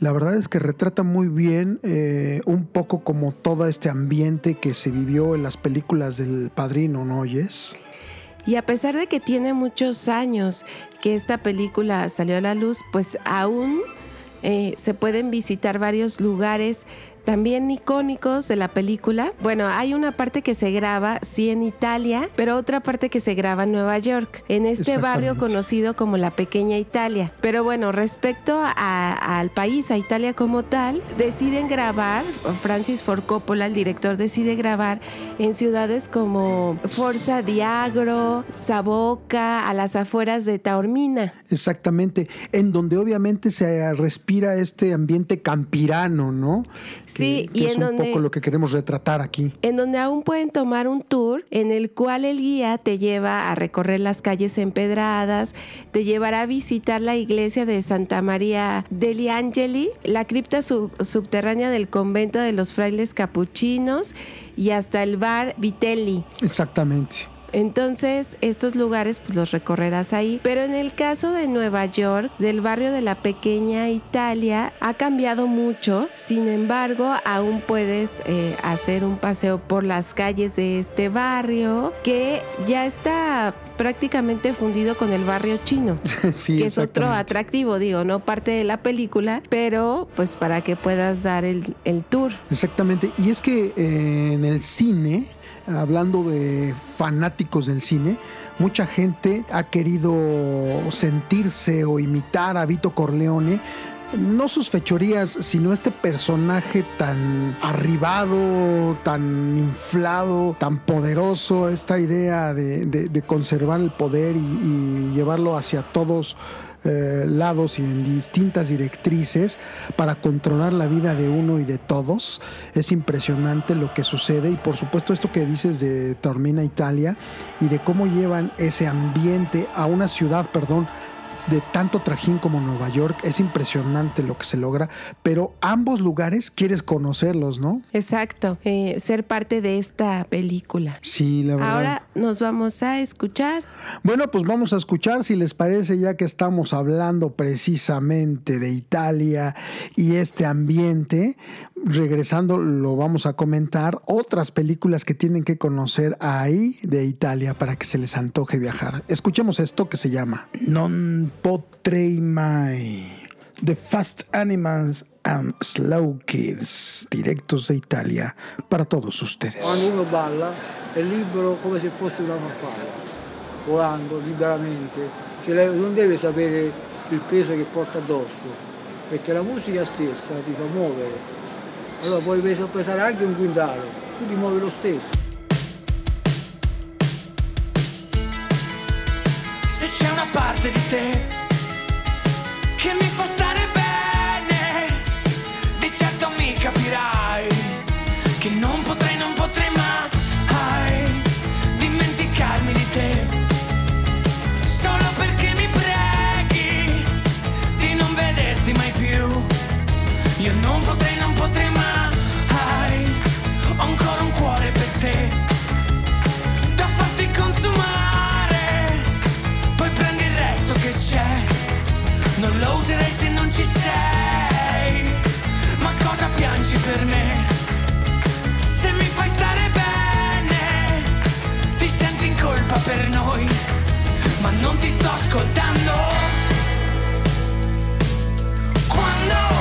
S4: la verdad es que retrata muy bien eh, un poco como todo este ambiente que se vivió en las películas del Padrino, ¿no oyes?
S3: Y a pesar de que tiene muchos años que esta película salió a la luz, pues aún eh, se pueden visitar varios lugares también icónicos de la película. Bueno, hay una parte que se graba, sí, en Italia, pero otra parte que se graba en Nueva York, en este barrio conocido como la Pequeña Italia. Pero bueno, respecto a- al país, a Italia como tal, deciden grabar, Francis Ford Coppola, el director, decide grabar en ciudades como Forza di Agro, Saboca, a las afueras de Taormina.
S4: Exactamente, en donde obviamente se respira este ambiente campirano, ¿no?
S3: Sí,
S4: que
S3: y
S4: es
S3: en
S4: un
S3: donde-
S4: poco lo que queremos retratar aquí.
S3: en donde aún pueden tomar un tour en el cual el guía te lleva a recorrer las calles empedradas, te llevará a visitar la iglesia de Santa María degli Angeli, la cripta sub- subterránea del convento de los frailes capuchinos y hasta el bar Vitelli.
S4: Exactamente.
S3: Entonces, estos lugares pues los recorrerás ahí. Pero en el caso de Nueva York, del barrio de la pequeña Italia, ha cambiado mucho. Sin embargo, aún puedes eh, hacer un paseo por las calles de este barrio que ya está prácticamente fundido con el barrio chino.
S4: sí,
S3: que es otro atractivo, digo, no parte de la película, pero pues para que puedas dar el, el tour.
S4: Exactamente. Y es que eh, en el cine, hablando de fanáticos del cine, mucha gente ha querido sentirse o imitar a Vito Corleone. No sus fechorías, sino este personaje tan arribado, tan inflado, tan poderoso, esta idea de, conservar el poder y llevarlo hacia todos eh, lados y en distintas directrices para controlar la vida de uno y de todos. Es impresionante lo que sucede y por supuesto esto que dices de Tormina Italia y de cómo llevan ese ambiente a una ciudad, perdón, de tanto trajín como Nueva York. Es impresionante lo que se logra, pero ambos lugares quieres conocerlos, ¿no?
S3: Exacto, eh, ser parte de esta película.
S4: Sí, la verdad.
S3: Ahora nos vamos a escuchar.
S4: Bueno, pues vamos a escuchar si les parece, ya que estamos hablando precisamente de Italia y este ambiente. Regresando, lo vamos a comentar otras películas que tienen que conocer ahí de Italia para que se les antoje viajar. Escuchemos esto que se llama Non potrei mai. The Fast Animals and Slow Kids, directos de Italia para todos ustedes.
S10: Quando uno balla è libero come se fosse una farfalla, volando liberamente, non deve sapere il peso che porta addosso, perché la musica stessa ti fa muovere. Allora puoi pes- pesare anche un quintale, tu ti muovi lo stesso.
S11: Se c'è una parte di te che mi fa stare per me? Se mi fai stare bene, ti senti in colpa per noi. Ma non ti sto ascoltando. Quando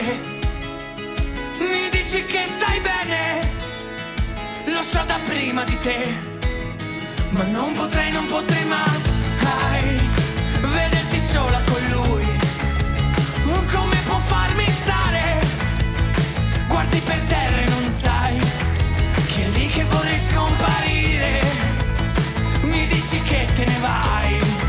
S11: bene, mi dici che stai bene, lo so da prima di te, ma non potrei, non potrei mai vederti sola con lui. Come può farmi stare? Guardi per terra e non sai che è lì che vorrei scomparire, mi dici che te ne
S3: vai.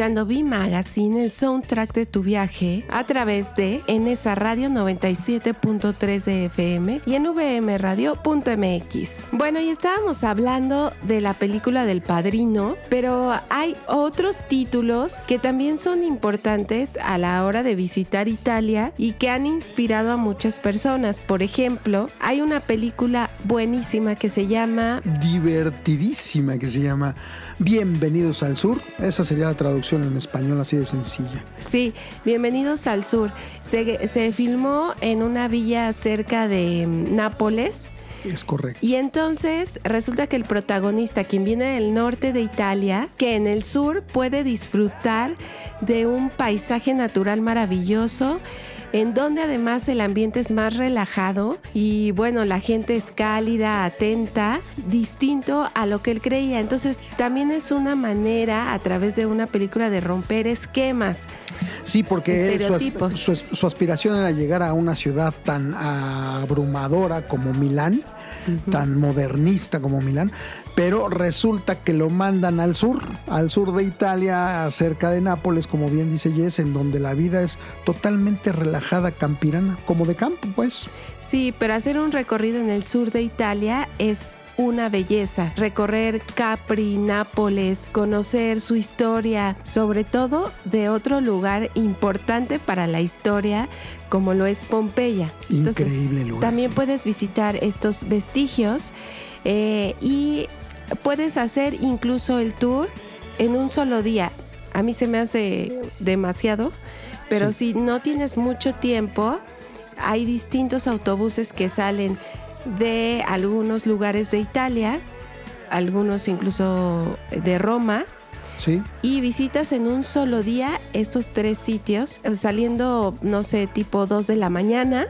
S3: Escuchando B Magazine, el soundtrack de tu viaje, a través de en esa radio 97.3 de FM y en vmradio.mx. Bueno, y estábamos hablando de la película del Padrino, pero hay otros títulos que también son importantes a la hora de visitar Italia y que han inspirado a muchas personas. Por ejemplo, hay una película buenísima que se llama
S4: Divertidísima que se llama Bienvenidos al Sur. Esa sería la traducción en español así de sencilla.
S3: Sí, Bienvenidos al Sur. Se, se filmó en una villa cerca de mm, Nápoles.
S4: Es correcto.
S3: Y entonces resulta que el protagonista, quien viene del norte de Italia, que en el sur puede disfrutar de un paisaje natural maravilloso, en donde además el ambiente es más relajado y bueno, la gente es cálida, atenta, distinto a lo que él creía. Entonces también es una manera a través de una película de romper esquemas.
S4: Sí, porque él, su aspiración era llegar a una ciudad tan abrumadora como Milán, tan modernista como Milán, pero resulta que lo mandan al sur, al sur de Italia, cerca de Nápoles, como bien dice Jess, en donde la vida es totalmente relajada, campirana, como de campo, pues.
S3: Sí, pero hacer un recorrido en el sur de Italia es una belleza. Recorrer Capri, Nápoles, conocer su historia, sobre todo de otro lugar importante para la historia como lo es Pompeya.
S4: Increíble lugar,
S3: También
S4: sí.
S3: puedes visitar estos vestigios eh, y puedes hacer incluso el tour en un solo día. A mí se me hace demasiado, pero si no tienes mucho tiempo, hay distintos autobuses que salen de algunos lugares de Italia, algunos incluso de Roma,
S4: Sí.
S3: y visitas en un solo día estos tres sitios, eh, saliendo, no sé, tipo 2 de la mañana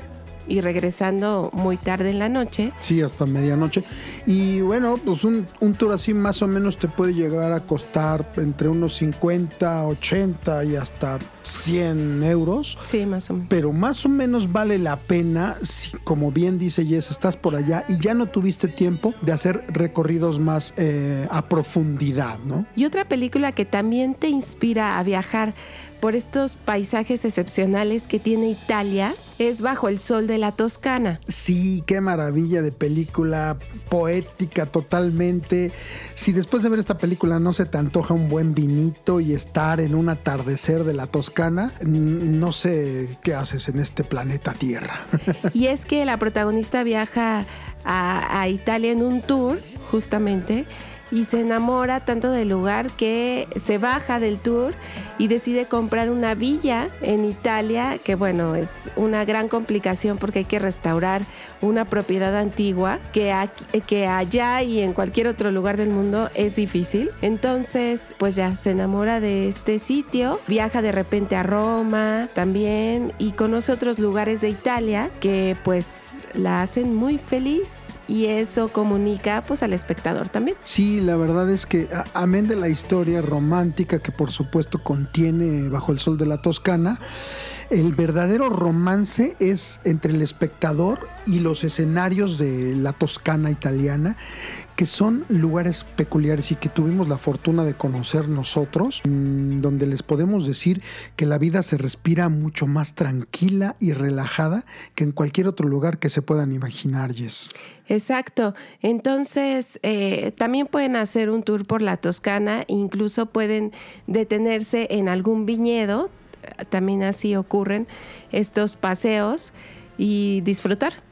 S3: y regresando muy tarde en la noche.
S4: Sí, hasta medianoche. Y bueno, pues un, un tour así más o menos te puede llegar a costar entre unos 50, 80 y hasta 100 euros.
S3: Sí, más o menos.
S4: Pero más o menos vale la pena si, como bien dice Jess, estás por allá y ya no tuviste tiempo de hacer recorridos más eh, a profundidad, ¿no?
S3: Y otra película que también te inspira a viajar por estos paisajes excepcionales que tiene Italia es Bajo el Sol de la Toscana.
S4: Sí, qué maravilla de película, poética totalmente. Si después de ver esta película no se te antoja un buen vinito y estar en un atardecer de la Toscana, no sé qué haces en este planeta Tierra.
S3: Y es que la protagonista viaja a, a Italia en un tour, justamente, y se enamora tanto del lugar que se baja del tour y decide comprar una villa en Italia, que bueno, es una gran complicación porque hay que restaurar una propiedad antigua que, que allá y en cualquier otro lugar del mundo es difícil. Entonces, pues ya se enamora de este sitio, viaja de repente a Roma también y conoce otros lugares de Italia que pues la hacen muy feliz y eso comunica pues al espectador también.
S4: Sí, la verdad es que amén de la historia romántica que por supuesto contiene Bajo el Sol de la Toscana, el verdadero romance es entre el espectador y los escenarios de la Toscana italiana, que son lugares peculiares y que tuvimos la fortuna de conocer nosotros, mm, donde les podemos decir que la vida se respira mucho más tranquila y relajada que en cualquier otro lugar que se puedan imaginar, Jess.
S3: Exacto. Entonces, eh, también pueden hacer un tour por la Toscana, incluso pueden detenerse en algún viñedo, también así ocurren estos paseos y disfrutar.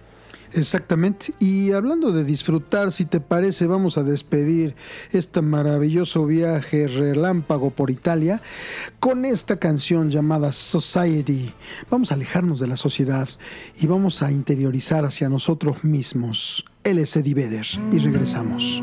S4: Exactamente. Y hablando de disfrutar, si te parece, vamos a despedir este maravilloso viaje relámpago por Italia con esta canción llamada Society. Vamos a alejarnos de la sociedad y vamos a interiorizar hacia nosotros mismos. Él es Eddie y regresamos.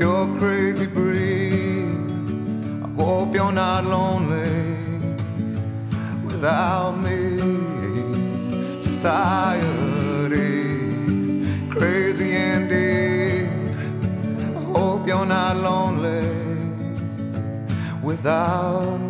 S12: you're crazy breed. I hope you're not lonely without me. Society, crazy indeed. I hope you're not lonely without me.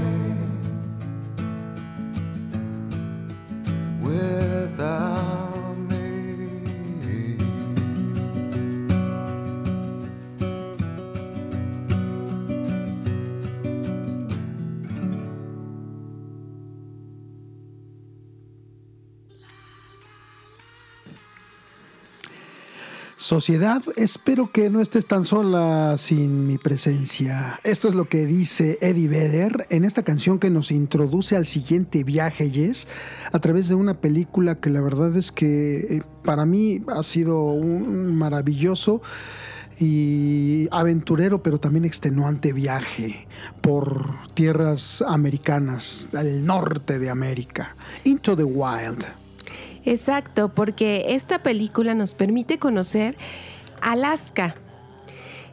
S4: Sociedad, espero que no estés tan sola sin mi presencia. Esto es lo que dice Eddie Vedder en esta canción que nos introduce al siguiente viaje, Yes, a través de una película que la verdad es que eh, para mí ha sido un maravilloso y aventurero, pero también extenuante viaje por tierras americanas, al norte de América, Into the Wild.
S3: Exacto, porque esta película nos permite conocer Alaska.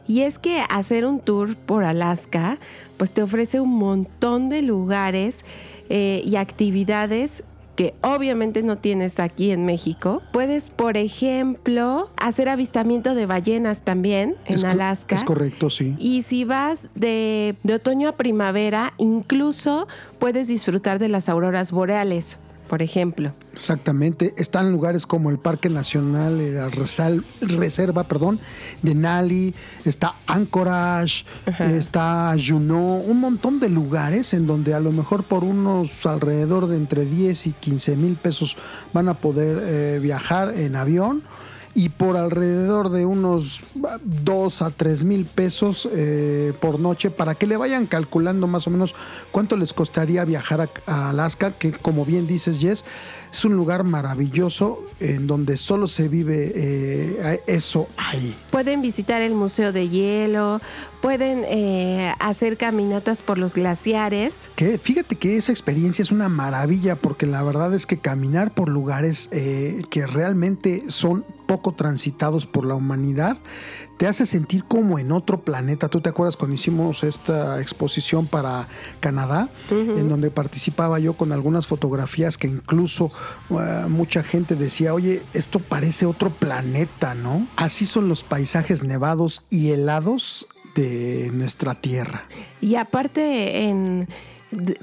S3: Y es que hacer un tour por Alaska, pues te ofrece un montón de lugares eh, y actividades que obviamente no tienes aquí en México. Puedes, por ejemplo, hacer avistamiento de ballenas también en
S4: Es
S3: Alaska.
S4: Es correcto, sí.
S3: Y si vas de, de otoño a primavera, incluso puedes disfrutar de las auroras boreales, por ejemplo.
S4: Exactamente, están lugares como el Parque Nacional, eh, la Resal- Reserva, perdón, de Nali, está Anchorage, está Juneau, un montón de lugares en donde a lo mejor por unos alrededor de entre 10 y 15 mil pesos van a poder eh, viajar en avión y por alrededor de unos 2 a 3 mil pesos eh, por noche para que le vayan calculando más o menos cuánto les costaría viajar a, a Alaska, que como bien dices Jess, es un lugar maravilloso en donde solo se vive eh, eso ahí.
S3: Pueden visitar el Museo de Hielo, pueden eh, hacer caminatas por los glaciares.
S4: Que fíjate que esa experiencia es una maravilla porque la verdad es que caminar por lugares eh, que realmente son poco transitados por la humanidad te hace sentir como en otro planeta. ¿Tú te acuerdas cuando hicimos esta exposición para Canadá, en donde participaba yo con algunas fotografías que incluso uh, mucha gente decía, oye, esto parece otro planeta, ¿no? Así son los paisajes nevados y helados de nuestra tierra.
S3: Y aparte en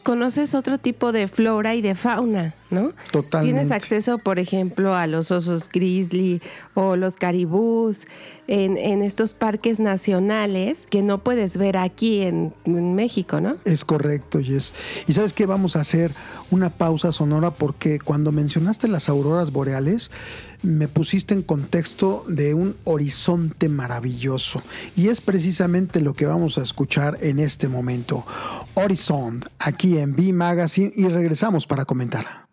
S3: conoces otro tipo de flora y de fauna, ¿no?
S4: Totalmente.
S3: Tienes acceso, por ejemplo, a los osos grizzly o los caribús en, en estos parques nacionales que no puedes ver aquí en, en México, ¿no?
S4: Es correcto, Jess. Y sabes qué, vamos a hacer una pausa sonora porque cuando mencionaste las auroras boreales, me pusiste en contexto de un horizonte maravilloso. Y es precisamente lo que vamos a escuchar en este momento. Horizon, aquí en B Magazine y regresamos para comentar.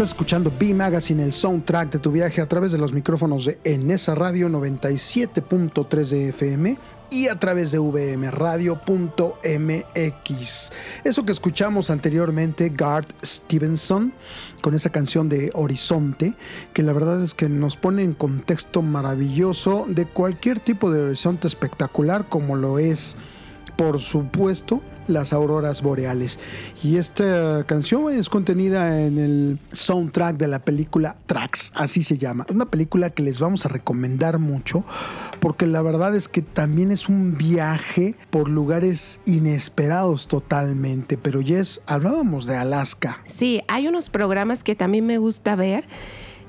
S4: Estás escuchando B Magazine, el soundtrack de tu viaje a través de los micrófonos de Enesa Radio 97.3 de FM y a través de vmradio.mx. Eso que escuchamos anteriormente, Garth Stevenson, con esa canción de Horizonte, que la verdad es que nos pone en contexto maravilloso de cualquier tipo de horizonte espectacular como lo es, por supuesto, las auroras boreales. Y esta canción es contenida en el soundtrack de la película Tracks, así se llama. Una película que les vamos a recomendar mucho porque la verdad es que también es un viaje por lugares inesperados totalmente. Pero Jess, hablábamos de Alaska.
S3: Sí, hay unos programas que también me gusta ver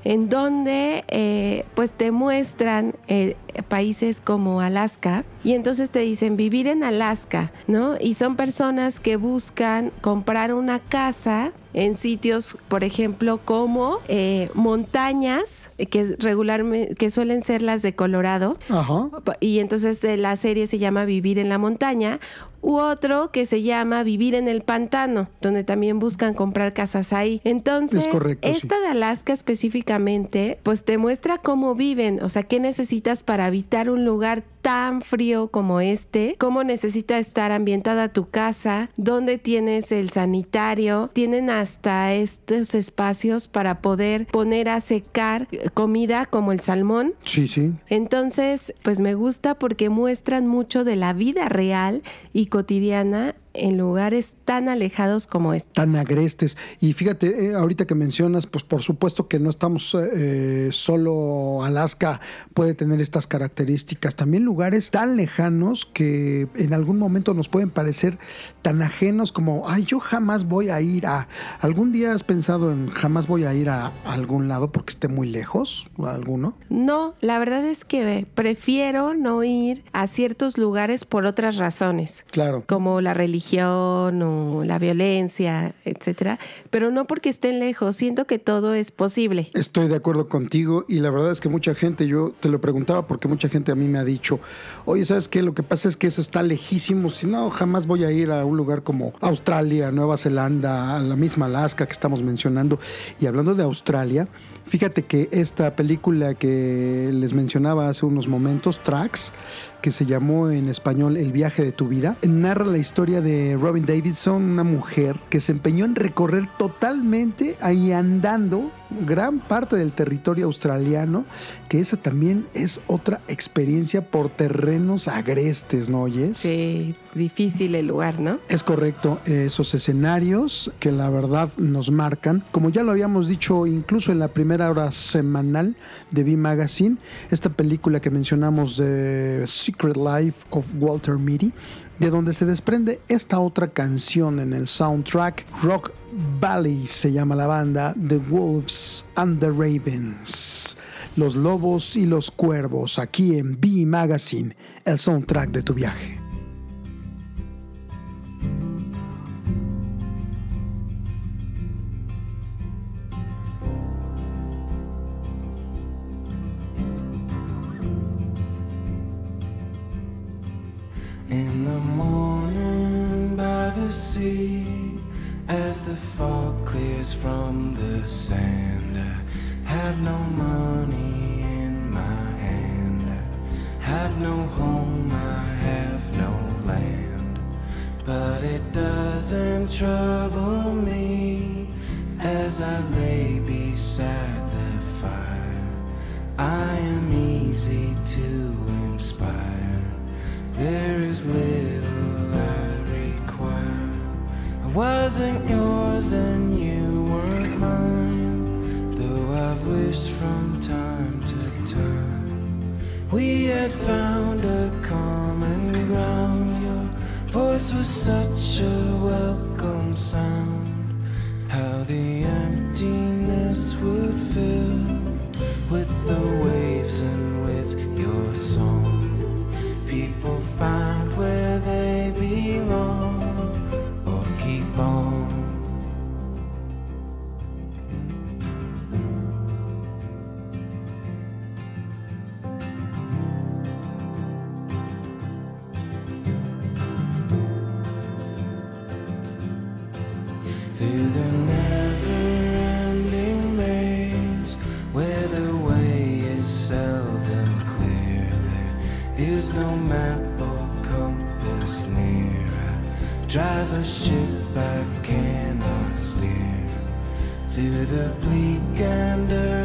S3: en donde eh, pues te muestran eh, países como Alaska y entonces te dicen vivir en Alaska, ¿no? Y son personas que buscan comprar una casa en sitios, por ejemplo, como eh, montañas, eh, que regularmente, que suelen ser las de Colorado,
S4: Ajá.
S3: y entonces eh, la serie se llama Vivir en la montaña, u otro que se llama Vivir en el pantano, donde también buscan comprar casas ahí. Entonces,
S4: Es correcto, sí.
S3: esta de Alaska específicamente, pues te muestra cómo viven, o sea, qué necesitas para habitar un lugar tan frío como este, cómo necesita estar ambientada tu casa, dónde tienes el sanitario, tienen hasta estos espacios para poder poner a secar eh, comida como el salmón.
S4: Sí, sí.
S3: Entonces, pues me gusta porque muestran mucho de la vida real y cotidiana en lugares tan alejados como este.
S4: tan agrestes. Y fíjate, eh, ahorita que mencionas, pues por supuesto que no estamos eh, eh, solo Alaska puede tener estas características, también lugares tan lejanos que en algún momento nos pueden parecer tan ajenos como, ay, yo jamás voy a ir a... ¿Algún día has pensado en jamás voy a ir a algún lado porque esté muy lejos? ¿O a alguno?
S3: No, la verdad es que prefiero no ir a ciertos lugares por otras razones.
S4: Claro.
S3: como la religión o la violencia, etcétera, pero no porque estén lejos, siento que todo es posible.
S4: Estoy de acuerdo contigo y la verdad es que mucha gente, yo te lo preguntaba porque mucha gente a mí me ha dicho, oye, ¿sabes qué? Lo que pasa es que eso está lejísimo, si no, jamás voy a ir a un lugar como Australia, Nueva Zelanda, a la misma Alaska que estamos mencionando. Y hablando de Australia, fíjate que esta película que les mencionaba hace unos momentos, Tracks, que se llamó en español El viaje de tu vida, narra la historia de Robin Davidson, una mujer que se empeñó en recorrer totalmente ahí andando gran parte del territorio australiano, que esa también es otra experiencia por terrenos agrestes, ¿no oyes?
S3: Sí, difícil el lugar, ¿no?
S4: Es correcto, esos escenarios que la verdad nos marcan, como ya lo habíamos dicho incluso en la primera hora semanal de V Magazine, esta película que mencionamos de Secret Life of Walter Mitty, de donde se desprende esta otra canción en el soundtrack, Rock Valley se llama la banda, The Wolves and the Ravens. Los lobos y los cuervos, aquí en V Magazine, el soundtrack de tu viaje.
S13: In the morning by the sea, as the fog clears from the sand, I have no money in my hand, I have no home, I have no land, but it doesn't trouble me as I lay beside the fire. I am easy to inspire. There is little I require. I wasn't yours and you weren't mine, though I've wished from time to time. We had found a common ground. Your voice was such a welcome sound. How the emptiness would fill with the waves and with your song. People find where they drive a ship I cannot steer through the bleak and early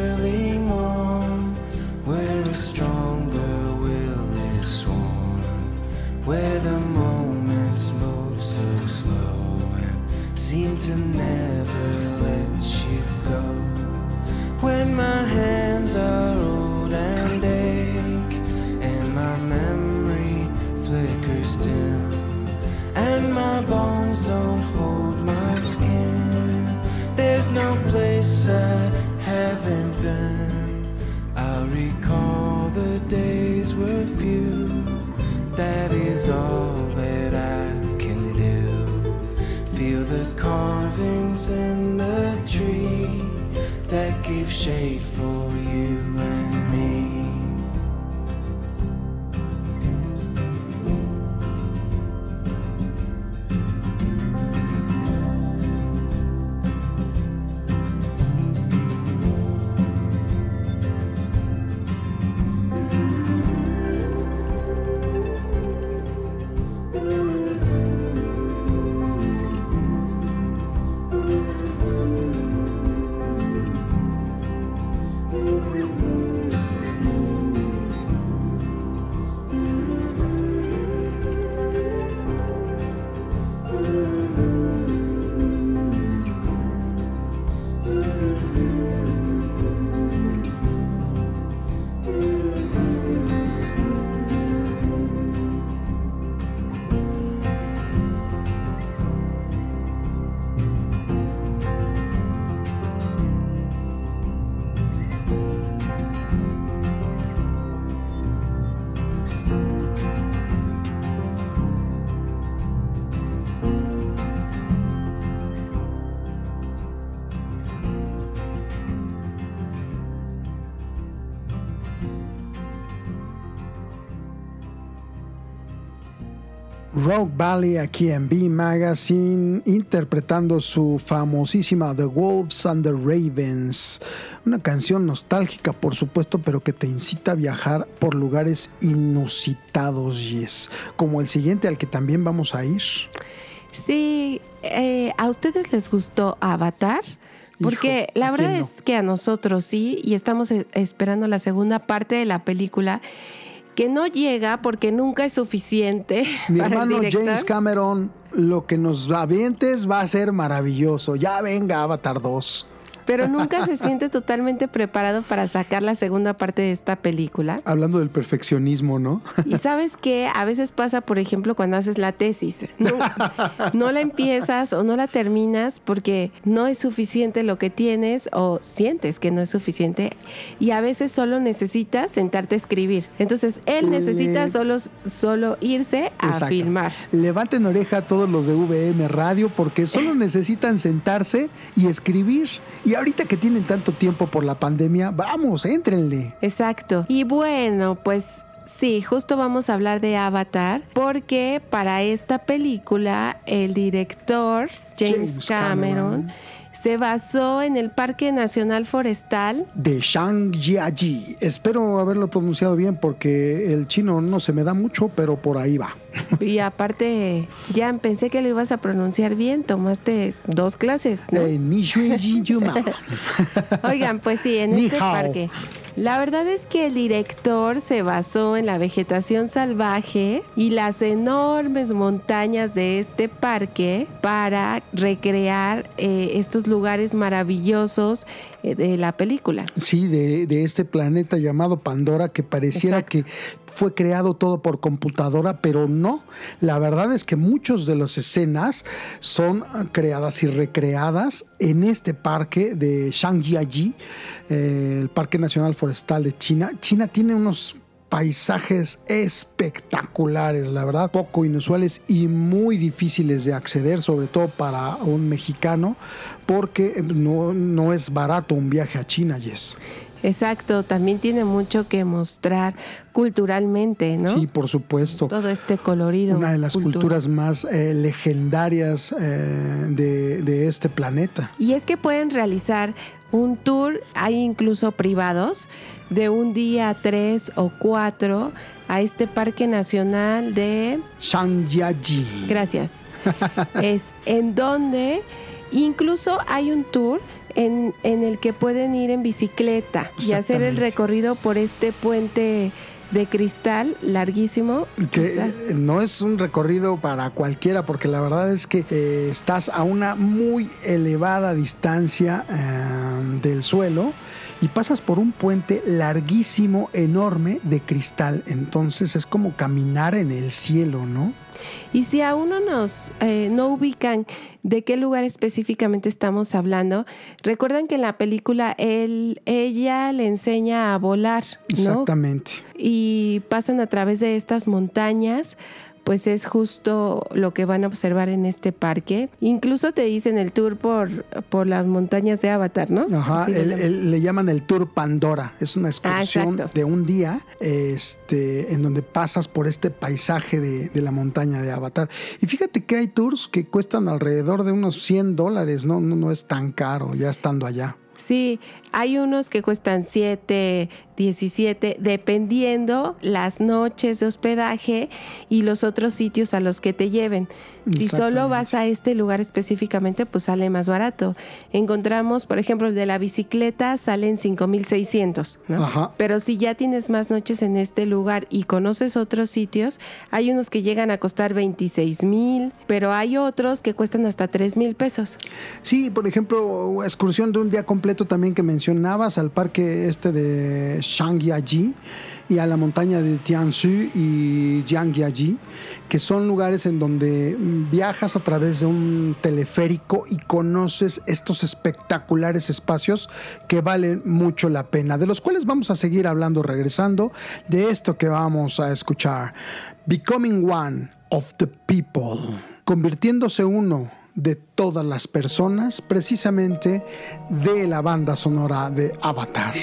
S4: Rock Valley aquí en B Magazine interpretando su famosísima The Wolves and the Ravens. Una canción nostálgica por supuesto, pero que te incita a viajar por lugares inusitados, Yes. Como el siguiente al que también vamos a ir.
S3: Sí, eh, ¿a ustedes les gustó Avatar? Porque la
S4: ¿a
S3: verdad
S4: no?
S3: es que a nosotros sí, y estamos eh, esperando la segunda parte de la película, que no llega porque nunca es suficiente.
S4: Mi
S3: para
S4: hermano. James Cameron, lo que nos avientes va a ser maravilloso. Ya venga Avatar 2.
S3: Pero nunca se siente totalmente preparado para sacar la segunda parte de esta película.
S4: Hablando del perfeccionismo, ¿no?
S3: Y sabes que a veces pasa, por ejemplo, cuando haces la tesis. No, no la empiezas o no la terminas porque no es suficiente lo que tienes o sientes que no es suficiente. Y a veces solo necesitas sentarte a escribir. Entonces, él necesita
S4: Le-
S3: solo, solo irse a filmar.
S4: Levanten oreja a todos los de VM Radio porque solo necesitan sentarse y escribir. Y ahorita que tienen tanto tiempo por la pandemia, vamos, éntrenle.
S3: Exacto. Y bueno, pues sí, justo vamos a hablar de Avatar porque para esta película el director James,
S4: James
S3: Cameron,
S4: Cameron.
S3: se basó en el Parque Nacional Forestal
S4: De Shang Jiaji. Espero haberlo pronunciado bien porque el chino no se me da mucho, pero por ahí va.
S3: y aparte ya pensé que lo ibas a pronunciar bien, tomaste dos clases, ¿no?
S4: Eh.
S3: Oigan, pues sí, en este parque. La verdad es que el director se basó en la vegetación salvaje y las enormes montañas de este parque para recrear eh, estos lugares maravillosos eh, de la película.
S4: Sí, de, de este planeta llamado Pandora que pareciera
S3: Exacto.
S4: que fue creado todo por computadora, pero no. La verdad es que muchas de las escenas son creadas y recreadas en este parque de Shangjiaji, eh, el Parque Nacional Forestal de China. China tiene unos paisajes espectaculares, la verdad, poco inusuales y muy difíciles de acceder, sobre todo para un mexicano, porque no, no es barato un viaje a China, Yes.
S3: Exacto, también tiene mucho que mostrar culturalmente, ¿no?
S4: Sí, por supuesto.
S3: Todo este colorido.
S4: Una de las
S3: cultura.
S4: culturas más eh, legendarias eh, de, de este planeta.
S3: Y es que pueden realizar un tour, hay incluso privados, de un día, tres o cuatro, a este Parque Nacional de...
S4: Shangyaji.
S3: Gracias. es en donde incluso hay un tour en, en el que pueden ir en bicicleta y hacer el recorrido por este puente de cristal larguísimo.
S4: que
S3: Quizá-
S4: no es un recorrido para cualquiera, porque la verdad es que eh, estás a una muy elevada distancia eh, del suelo y pasas por un puente larguísimo, enorme de cristal. Entonces es como caminar en el cielo, ¿no?
S3: Y si aún no nos eh, no ubican de qué lugar específicamente estamos hablando, recuerdan que en la película él, ella le enseña a volar, ¿no?
S4: Exactamente.
S3: Y pasan a través de estas montañas. Pues es justo lo que van a observar en este parque. Incluso te dicen el tour por, por las montañas de Avatar, ¿no?
S4: Ajá, el-
S3: llaman.
S4: el- le llaman el Tour Pandora. Es una excursión
S3: exacto.
S4: de un día este, en donde pasas por este paisaje de, de la montaña de Avatar. Y fíjate que hay tours que cuestan alrededor de unos 100 dólares, ¿no? No, no es tan caro ya estando allá.
S3: Sí, hay unos que cuestan 7, 17, dependiendo las noches de hospedaje y los otros sitios a los que te lleven. Si solo vas a este lugar específicamente, pues sale más barato. Encontramos, por ejemplo, el de la bicicleta sale en 5600, ¿no?
S4: Ajá.
S3: Pero si ya tienes más noches en este lugar y conoces otros sitios, hay unos que llegan a costar 26 mil, pero hay otros que cuestan hasta 3 mil pesos.
S4: Sí, por ejemplo, excursión de un día completo también que mencionabas al parque este de Shangyaji y a la montaña de Tianzhu y Jiangyaji, que son lugares en donde viajas a través de un teleférico y conoces estos espectaculares espacios que valen mucho la pena, de los cuales vamos a seguir hablando regresando de esto que vamos a escuchar. Becoming one of the people, convirtiéndose uno de todas las personas, precisamente de la banda sonora de Avatar.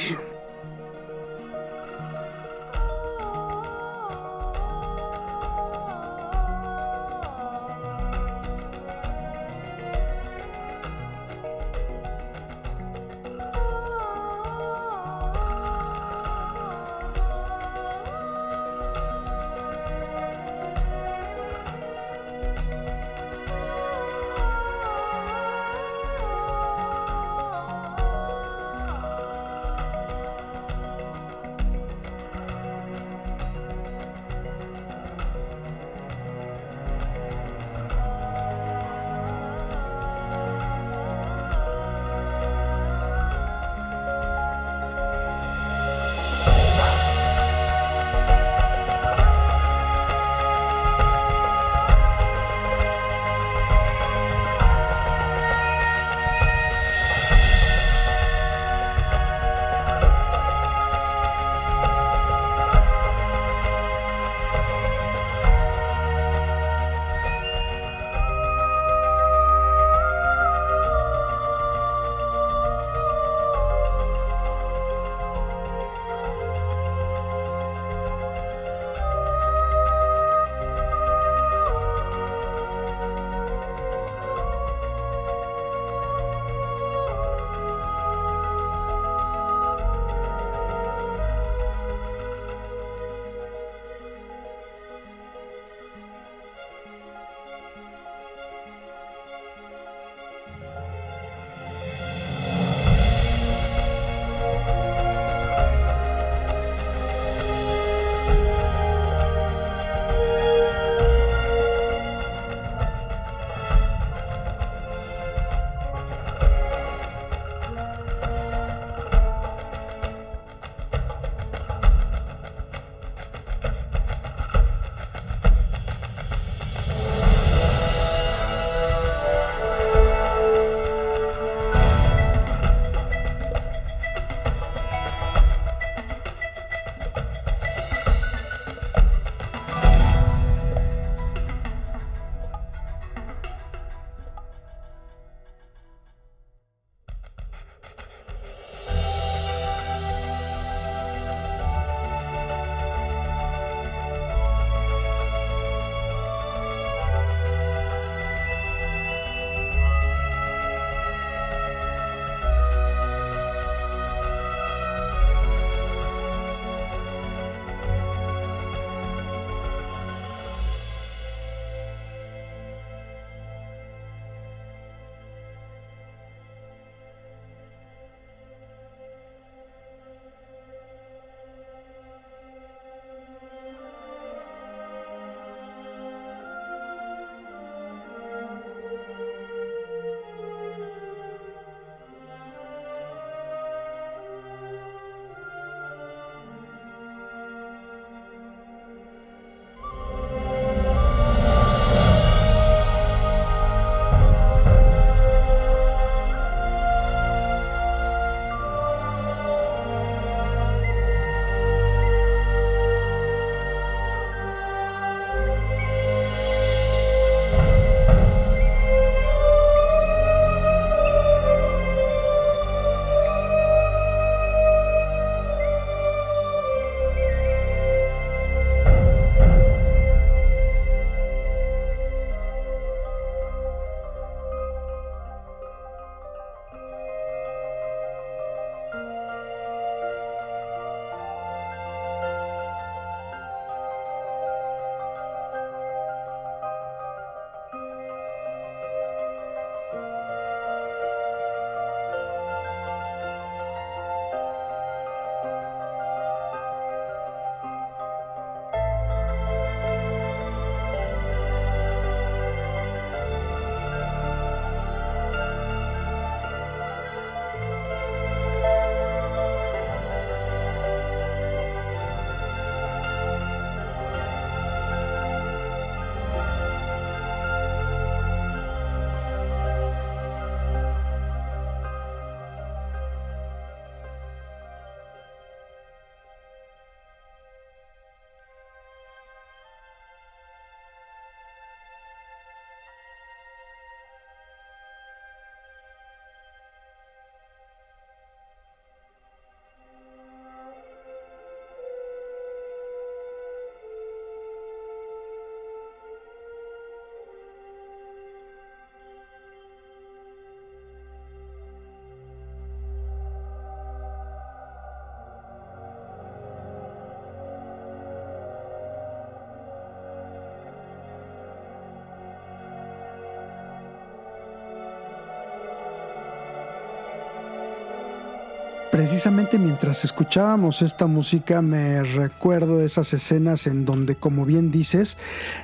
S4: Precisamente mientras escuchábamos esta música me recuerdo esas escenas en donde, como bien dices,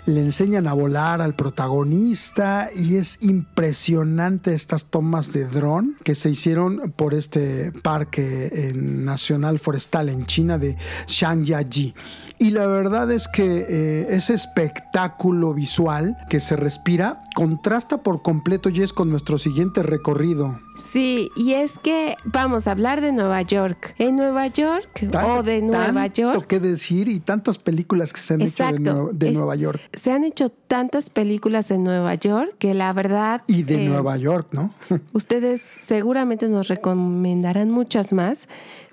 S4: le enseñan a volar al protagonista y es impresionante estas tomas de dron que se hicieron por este parque en nacional forestal en China de Shangyaji. Y la verdad es que eh, ese espectáculo visual que se respira contrasta por completo, Jess, con nuestro siguiente recorrido.
S3: Sí, y es que vamos a hablar de Nueva York. En Nueva York o de Nueva
S4: Tanto
S3: York
S4: que decir y tantas películas que se han hecho de,
S3: Es-
S4: Nueva York.
S3: se han hecho tantas películas en Nueva York que la verdad
S4: Y de
S3: eh,
S4: Nueva York, ¿no?
S3: Ustedes seguramente nos recomendarán muchas más,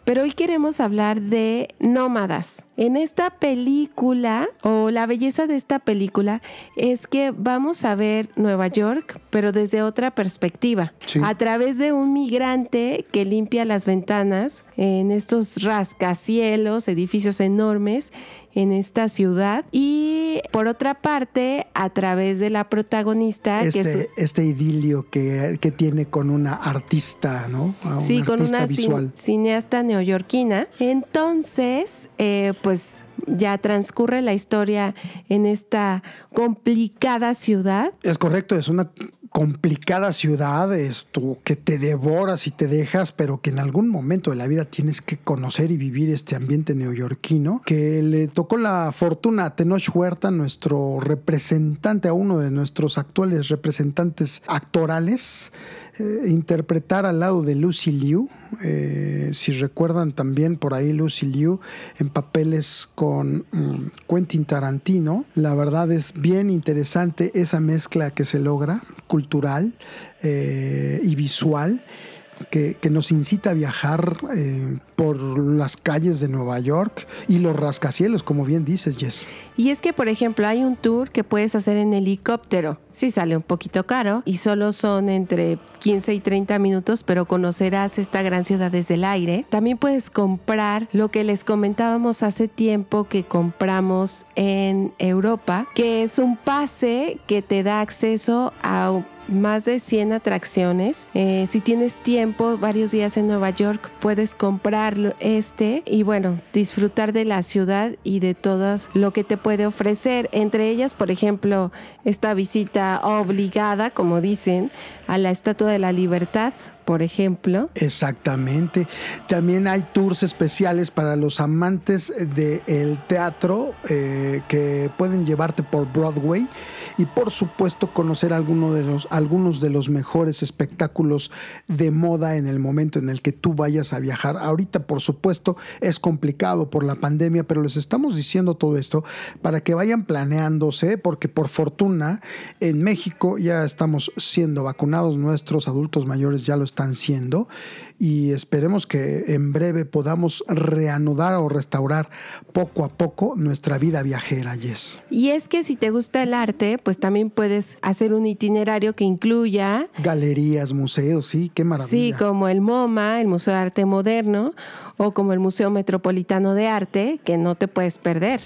S3: pero hoy queremos hablar de Nómadas. En esta película, o la belleza de esta película, es que vamos a ver Nueva York, pero desde otra perspectiva.
S14: Sí.
S3: A través de un migrante que limpia las ventanas en estos rascacielos, edificios enormes en esta ciudad. Y por otra parte, a través de la protagonista, que es
S4: Este, este idilio que, que tiene con una artista, ¿no?
S3: Sí, con una
S4: visual.
S3: cineasta neoyorquina. Entonces, eh, pues ya transcurre la historia en esta complicada ciudad.
S4: Es correcto, es una complicada ciudad, esto que te devoras y te dejas, pero que en algún momento de la vida tienes que conocer y vivir este ambiente neoyorquino, que le tocó la fortuna a Tenoch Huerta, nuestro representante, a uno de nuestros actuales representantes actorales, eh, interpretar al lado de Lucy Liu. Eh, si recuerdan también por ahí Lucy Liu en papeles con mm, Quentin Tarantino. La verdad es bien interesante esa mezcla que se logra, cultural eh, y visual. Que, nos incita a viajar por las calles de Nueva York y los rascacielos, como bien dices, Jess.
S3: Y es que, por ejemplo, hay un tour que puedes hacer en helicóptero. Sí sale un poquito caro y solo son entre 15 y 30 minutos, pero conocerás esta gran ciudad desde el aire. También puedes comprar lo que les comentábamos hace tiempo que compramos en Europa, que es un pase que te da acceso a más de 100 atracciones. Eh, si tienes tiempo, varios días en Nueva York, puedes este y bueno, disfrutar de la ciudad y de todo lo que te puede ofrecer. Entre ellas, por ejemplo, esta visita obligada, como dicen, a la Estatua de la Libertad, por ejemplo.
S4: Exactamente. También hay tours especiales para los amantes del teatro eh, que pueden llevarte por Broadway y por supuesto conocer de los, algunos de los mejores espectáculos de moda en el momento en el que tú vayas a viajar. Ahorita por supuesto es complicado por la pandemia, pero les estamos diciendo todo esto para que vayan planeándose porque por fortuna en México ya estamos siendo vacunados, nuestros adultos mayores ya lo están siendo y esperemos que en breve podamos reanudar o restaurar poco a poco nuestra vida viajera, Yes.
S3: Y es que si te gusta el arte, pues también puedes hacer un itinerario que incluya
S4: Galerías, museos, sí, qué maravilla.
S3: Sí, como el MoMA, el Museo de Arte Moderno, o como el Museo Metropolitano de Arte, que no te puedes perder.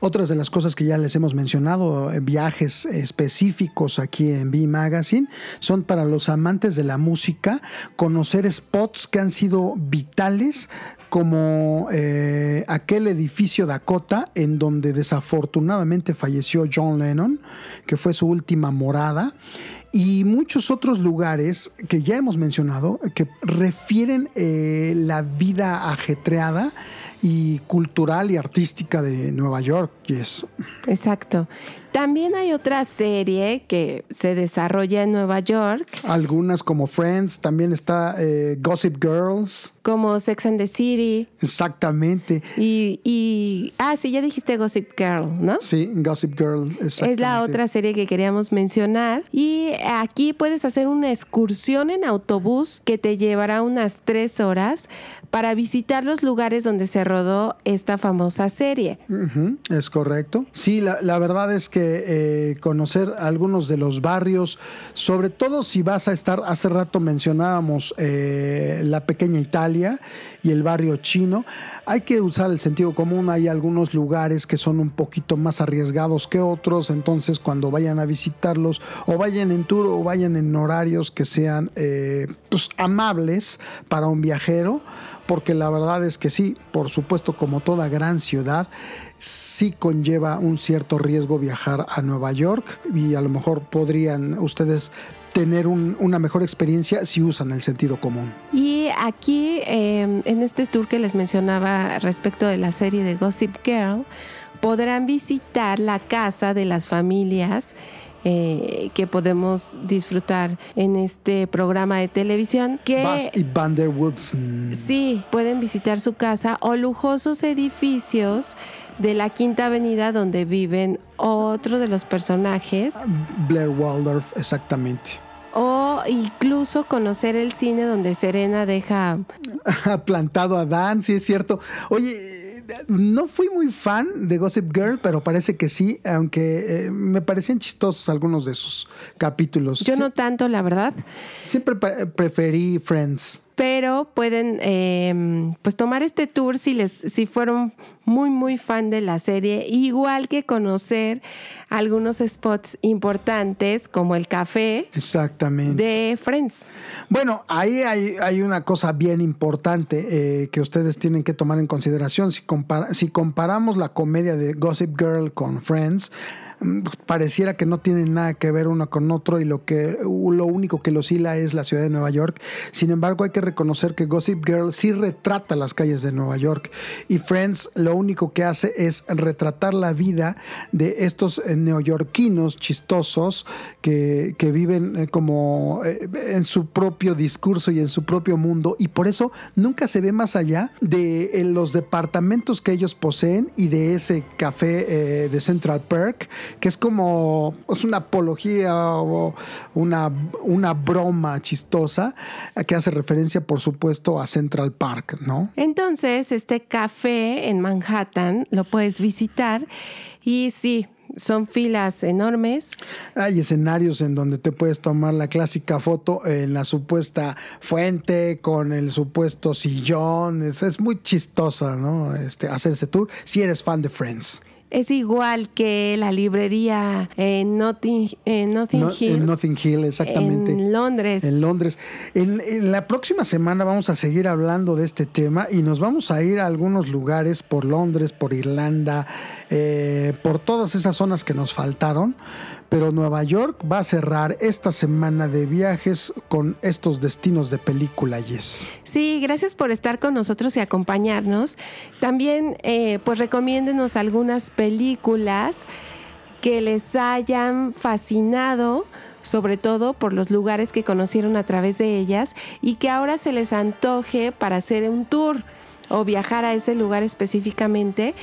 S4: Otras de las cosas que ya les hemos mencionado, eh, viajes específicos aquí en B Magazine, son para los amantes de la música, conocer spots que han sido vitales como eh, aquel edificio Dakota en donde desafortunadamente falleció John Lennon, que fue su última morada, y muchos otros lugares que ya hemos mencionado que refieren eh, la vida ajetreada y cultural y artística de Nueva York. Yes.
S3: Exacto. También hay otra serie que se desarrolla en Nueva York,
S4: Algunas como Friends, también está eh, Gossip Girls.
S3: como Sex and the City.
S4: Exactamente.
S3: Y, y- ah, sí, ya dijiste Gossip Girl, ¿no?
S4: Sí, Gossip Girl.
S3: Es la otra serie que queríamos mencionar. Y aquí puedes hacer una excursión en autobús que te llevará unas tres horas para visitar los lugares donde se rodó esta famosa serie.
S4: Es correcto. Sí, la, la verdad es que eh, conocer algunos de los barrios, sobre todo si vas a estar, hace rato mencionábamos eh, la pequeña Italia y el barrio chino, hay que usar el sentido común, hay algunos lugares que son un poquito más arriesgados que otros, entonces cuando vayan a visitarlos o vayan en tour o vayan en horarios que sean eh, pues, amables para un viajero, porque la verdad es que sí, por supuesto, como toda gran ciudad, sí conlleva un cierto riesgo viajar a Nueva York y a lo mejor podrían ustedes tener un- una mejor experiencia si usan el sentido común.
S3: Y aquí, eh, en este tour que les mencionaba respecto de la serie de Gossip Girl, podrán visitar la casa de las familias eh, que podemos disfrutar en este programa de televisión. Que
S4: Bass y Vanderwoods.
S3: Sí, pueden visitar su casa o lujosos edificios de la Quinta Avenida donde viven otro de los personajes
S4: Blair Waldorf, exactamente.
S3: o incluso conocer el cine donde Serena deja
S4: plantado a Dan, sí es cierto. Oye, no fui muy fan de Gossip Girl, pero parece que sí, aunque eh, me parecían chistosos algunos de sus capítulos.
S3: Yo no tanto, la verdad.
S4: Siempre pre- preferí Friends.
S3: Pero pueden eh, pues tomar este tour si les si fueron muy muy fan de la serie igual que conocer algunos spots importantes como el café
S4: Exactamente.
S3: de Friends
S4: Bueno, ahí hay, hay una cosa bien importante eh, que ustedes tienen que tomar en consideración. Si, compara- si comparamos la comedia de Gossip Girl con Friends, pareciera que no tienen nada que ver uno con otro y lo que lo único que los hila es la ciudad de Nueva York. Sin embargo, hay que reconocer que Gossip Girl sí retrata las calles de Nueva York y Friends lo único que hace es retratar la vida de estos eh, neoyorquinos chistosos que, que viven eh, como eh, en su propio discurso y en su propio mundo y por eso nunca se ve más allá de los departamentos que ellos poseen y de ese café de Central Park que es como es una apología o una, una broma chistosa que hace referencia por supuesto a Central Park, ¿no?
S3: entonces este café en Manhattan lo puedes visitar y sí son filas enormes
S4: Hay escenarios en donde te puedes tomar la clásica foto en la supuesta fuente con el supuesto sillón. Es, es muy chistosa, ¿no? Este, hacer ese tour si eres fan de Friends.
S3: Es igual que la librería en Notting, en Notting
S4: No-
S3: Hill
S4: en Notting Hill, exactamente.
S3: en Londres
S4: En Londres. En, en la próxima semana vamos a seguir hablando de este tema y nos vamos a ir a algunos lugares por Londres, por Irlanda, eh, por todas esas zonas que nos faltaron. Pero Nueva York va a cerrar esta semana de viajes con estos destinos de película, Yes.
S3: Sí, gracias por estar con nosotros y acompañarnos. También, eh, pues recomiéndenos algunas películas que les hayan fascinado, sobre todo por los lugares que conocieron a través de ellas y que ahora se les antoje para hacer un tour o viajar a ese lugar específicamente.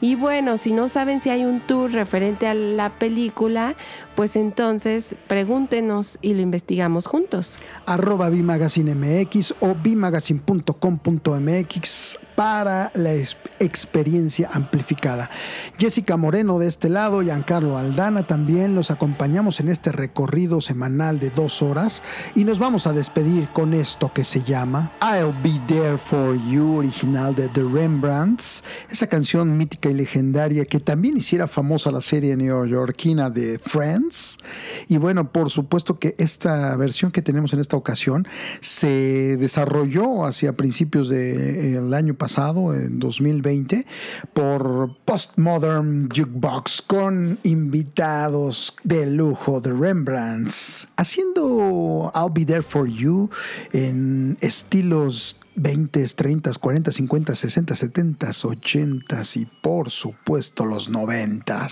S3: Y bueno, si no saben si hay un tour referente a la película, pues entonces pregúntenos y lo investigamos juntos.
S4: arroba Bimagazine MX o bimagazine.com.mx para la experiencia amplificada. Jessica Moreno de este lado, Giancarlo Aldana también los acompañamos en este recorrido semanal de dos horas y nos vamos a despedir con esto que se llama I'll Be There For You, original de The Rembrandts, esa canción mítica y legendaria que también hiciera famosa la serie neoyorquina de Friends. Y bueno, por supuesto que esta versión que tenemos en esta ocasión se desarrolló hacia principios del año pasado, en 2020, por Postmodern Jukebox con invitados de lujo de Rembrandts, haciendo I'll Be There For You en estilos 20, 30, 40, 50, 60, 70, 80 y por supuesto los 90.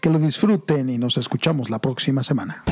S4: Que lo disfruten y nos escuchamos la próxima semana.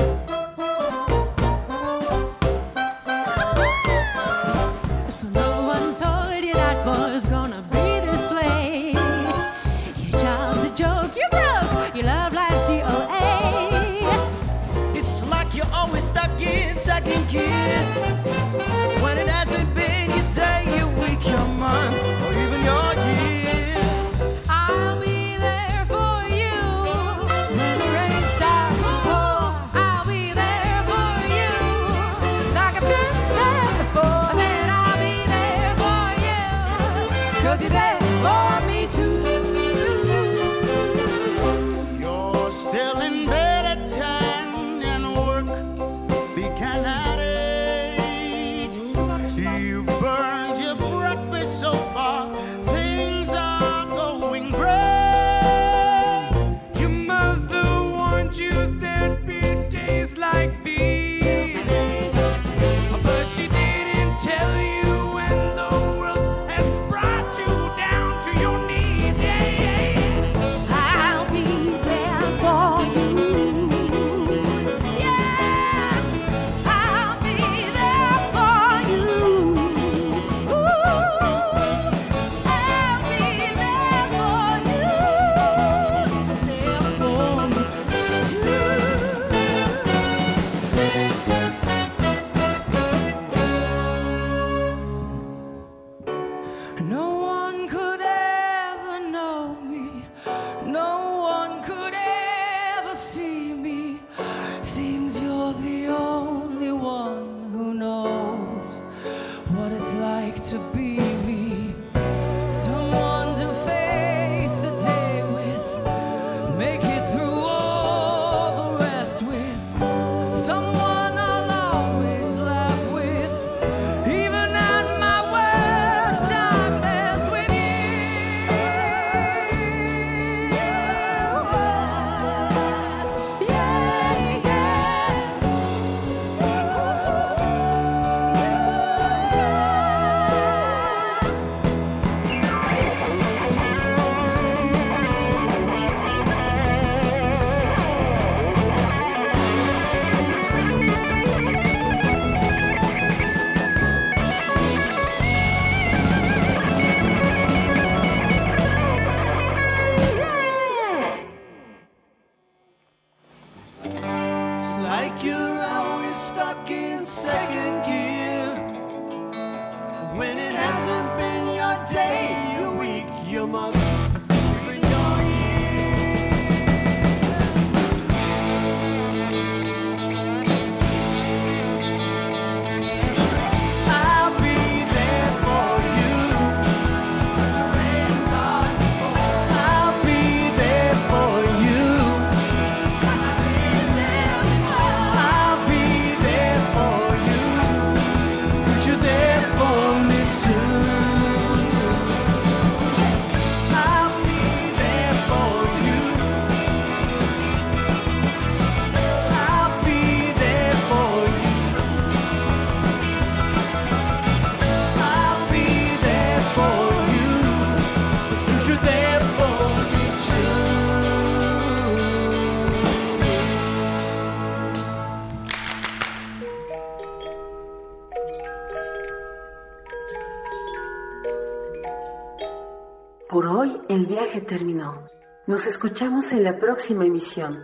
S1: Nos escuchamos en la próxima emisión.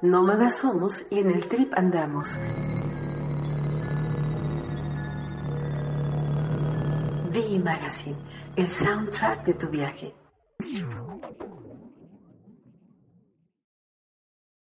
S1: Nómadas somos y en el trip andamos. V Magazine, el soundtrack de tu viaje.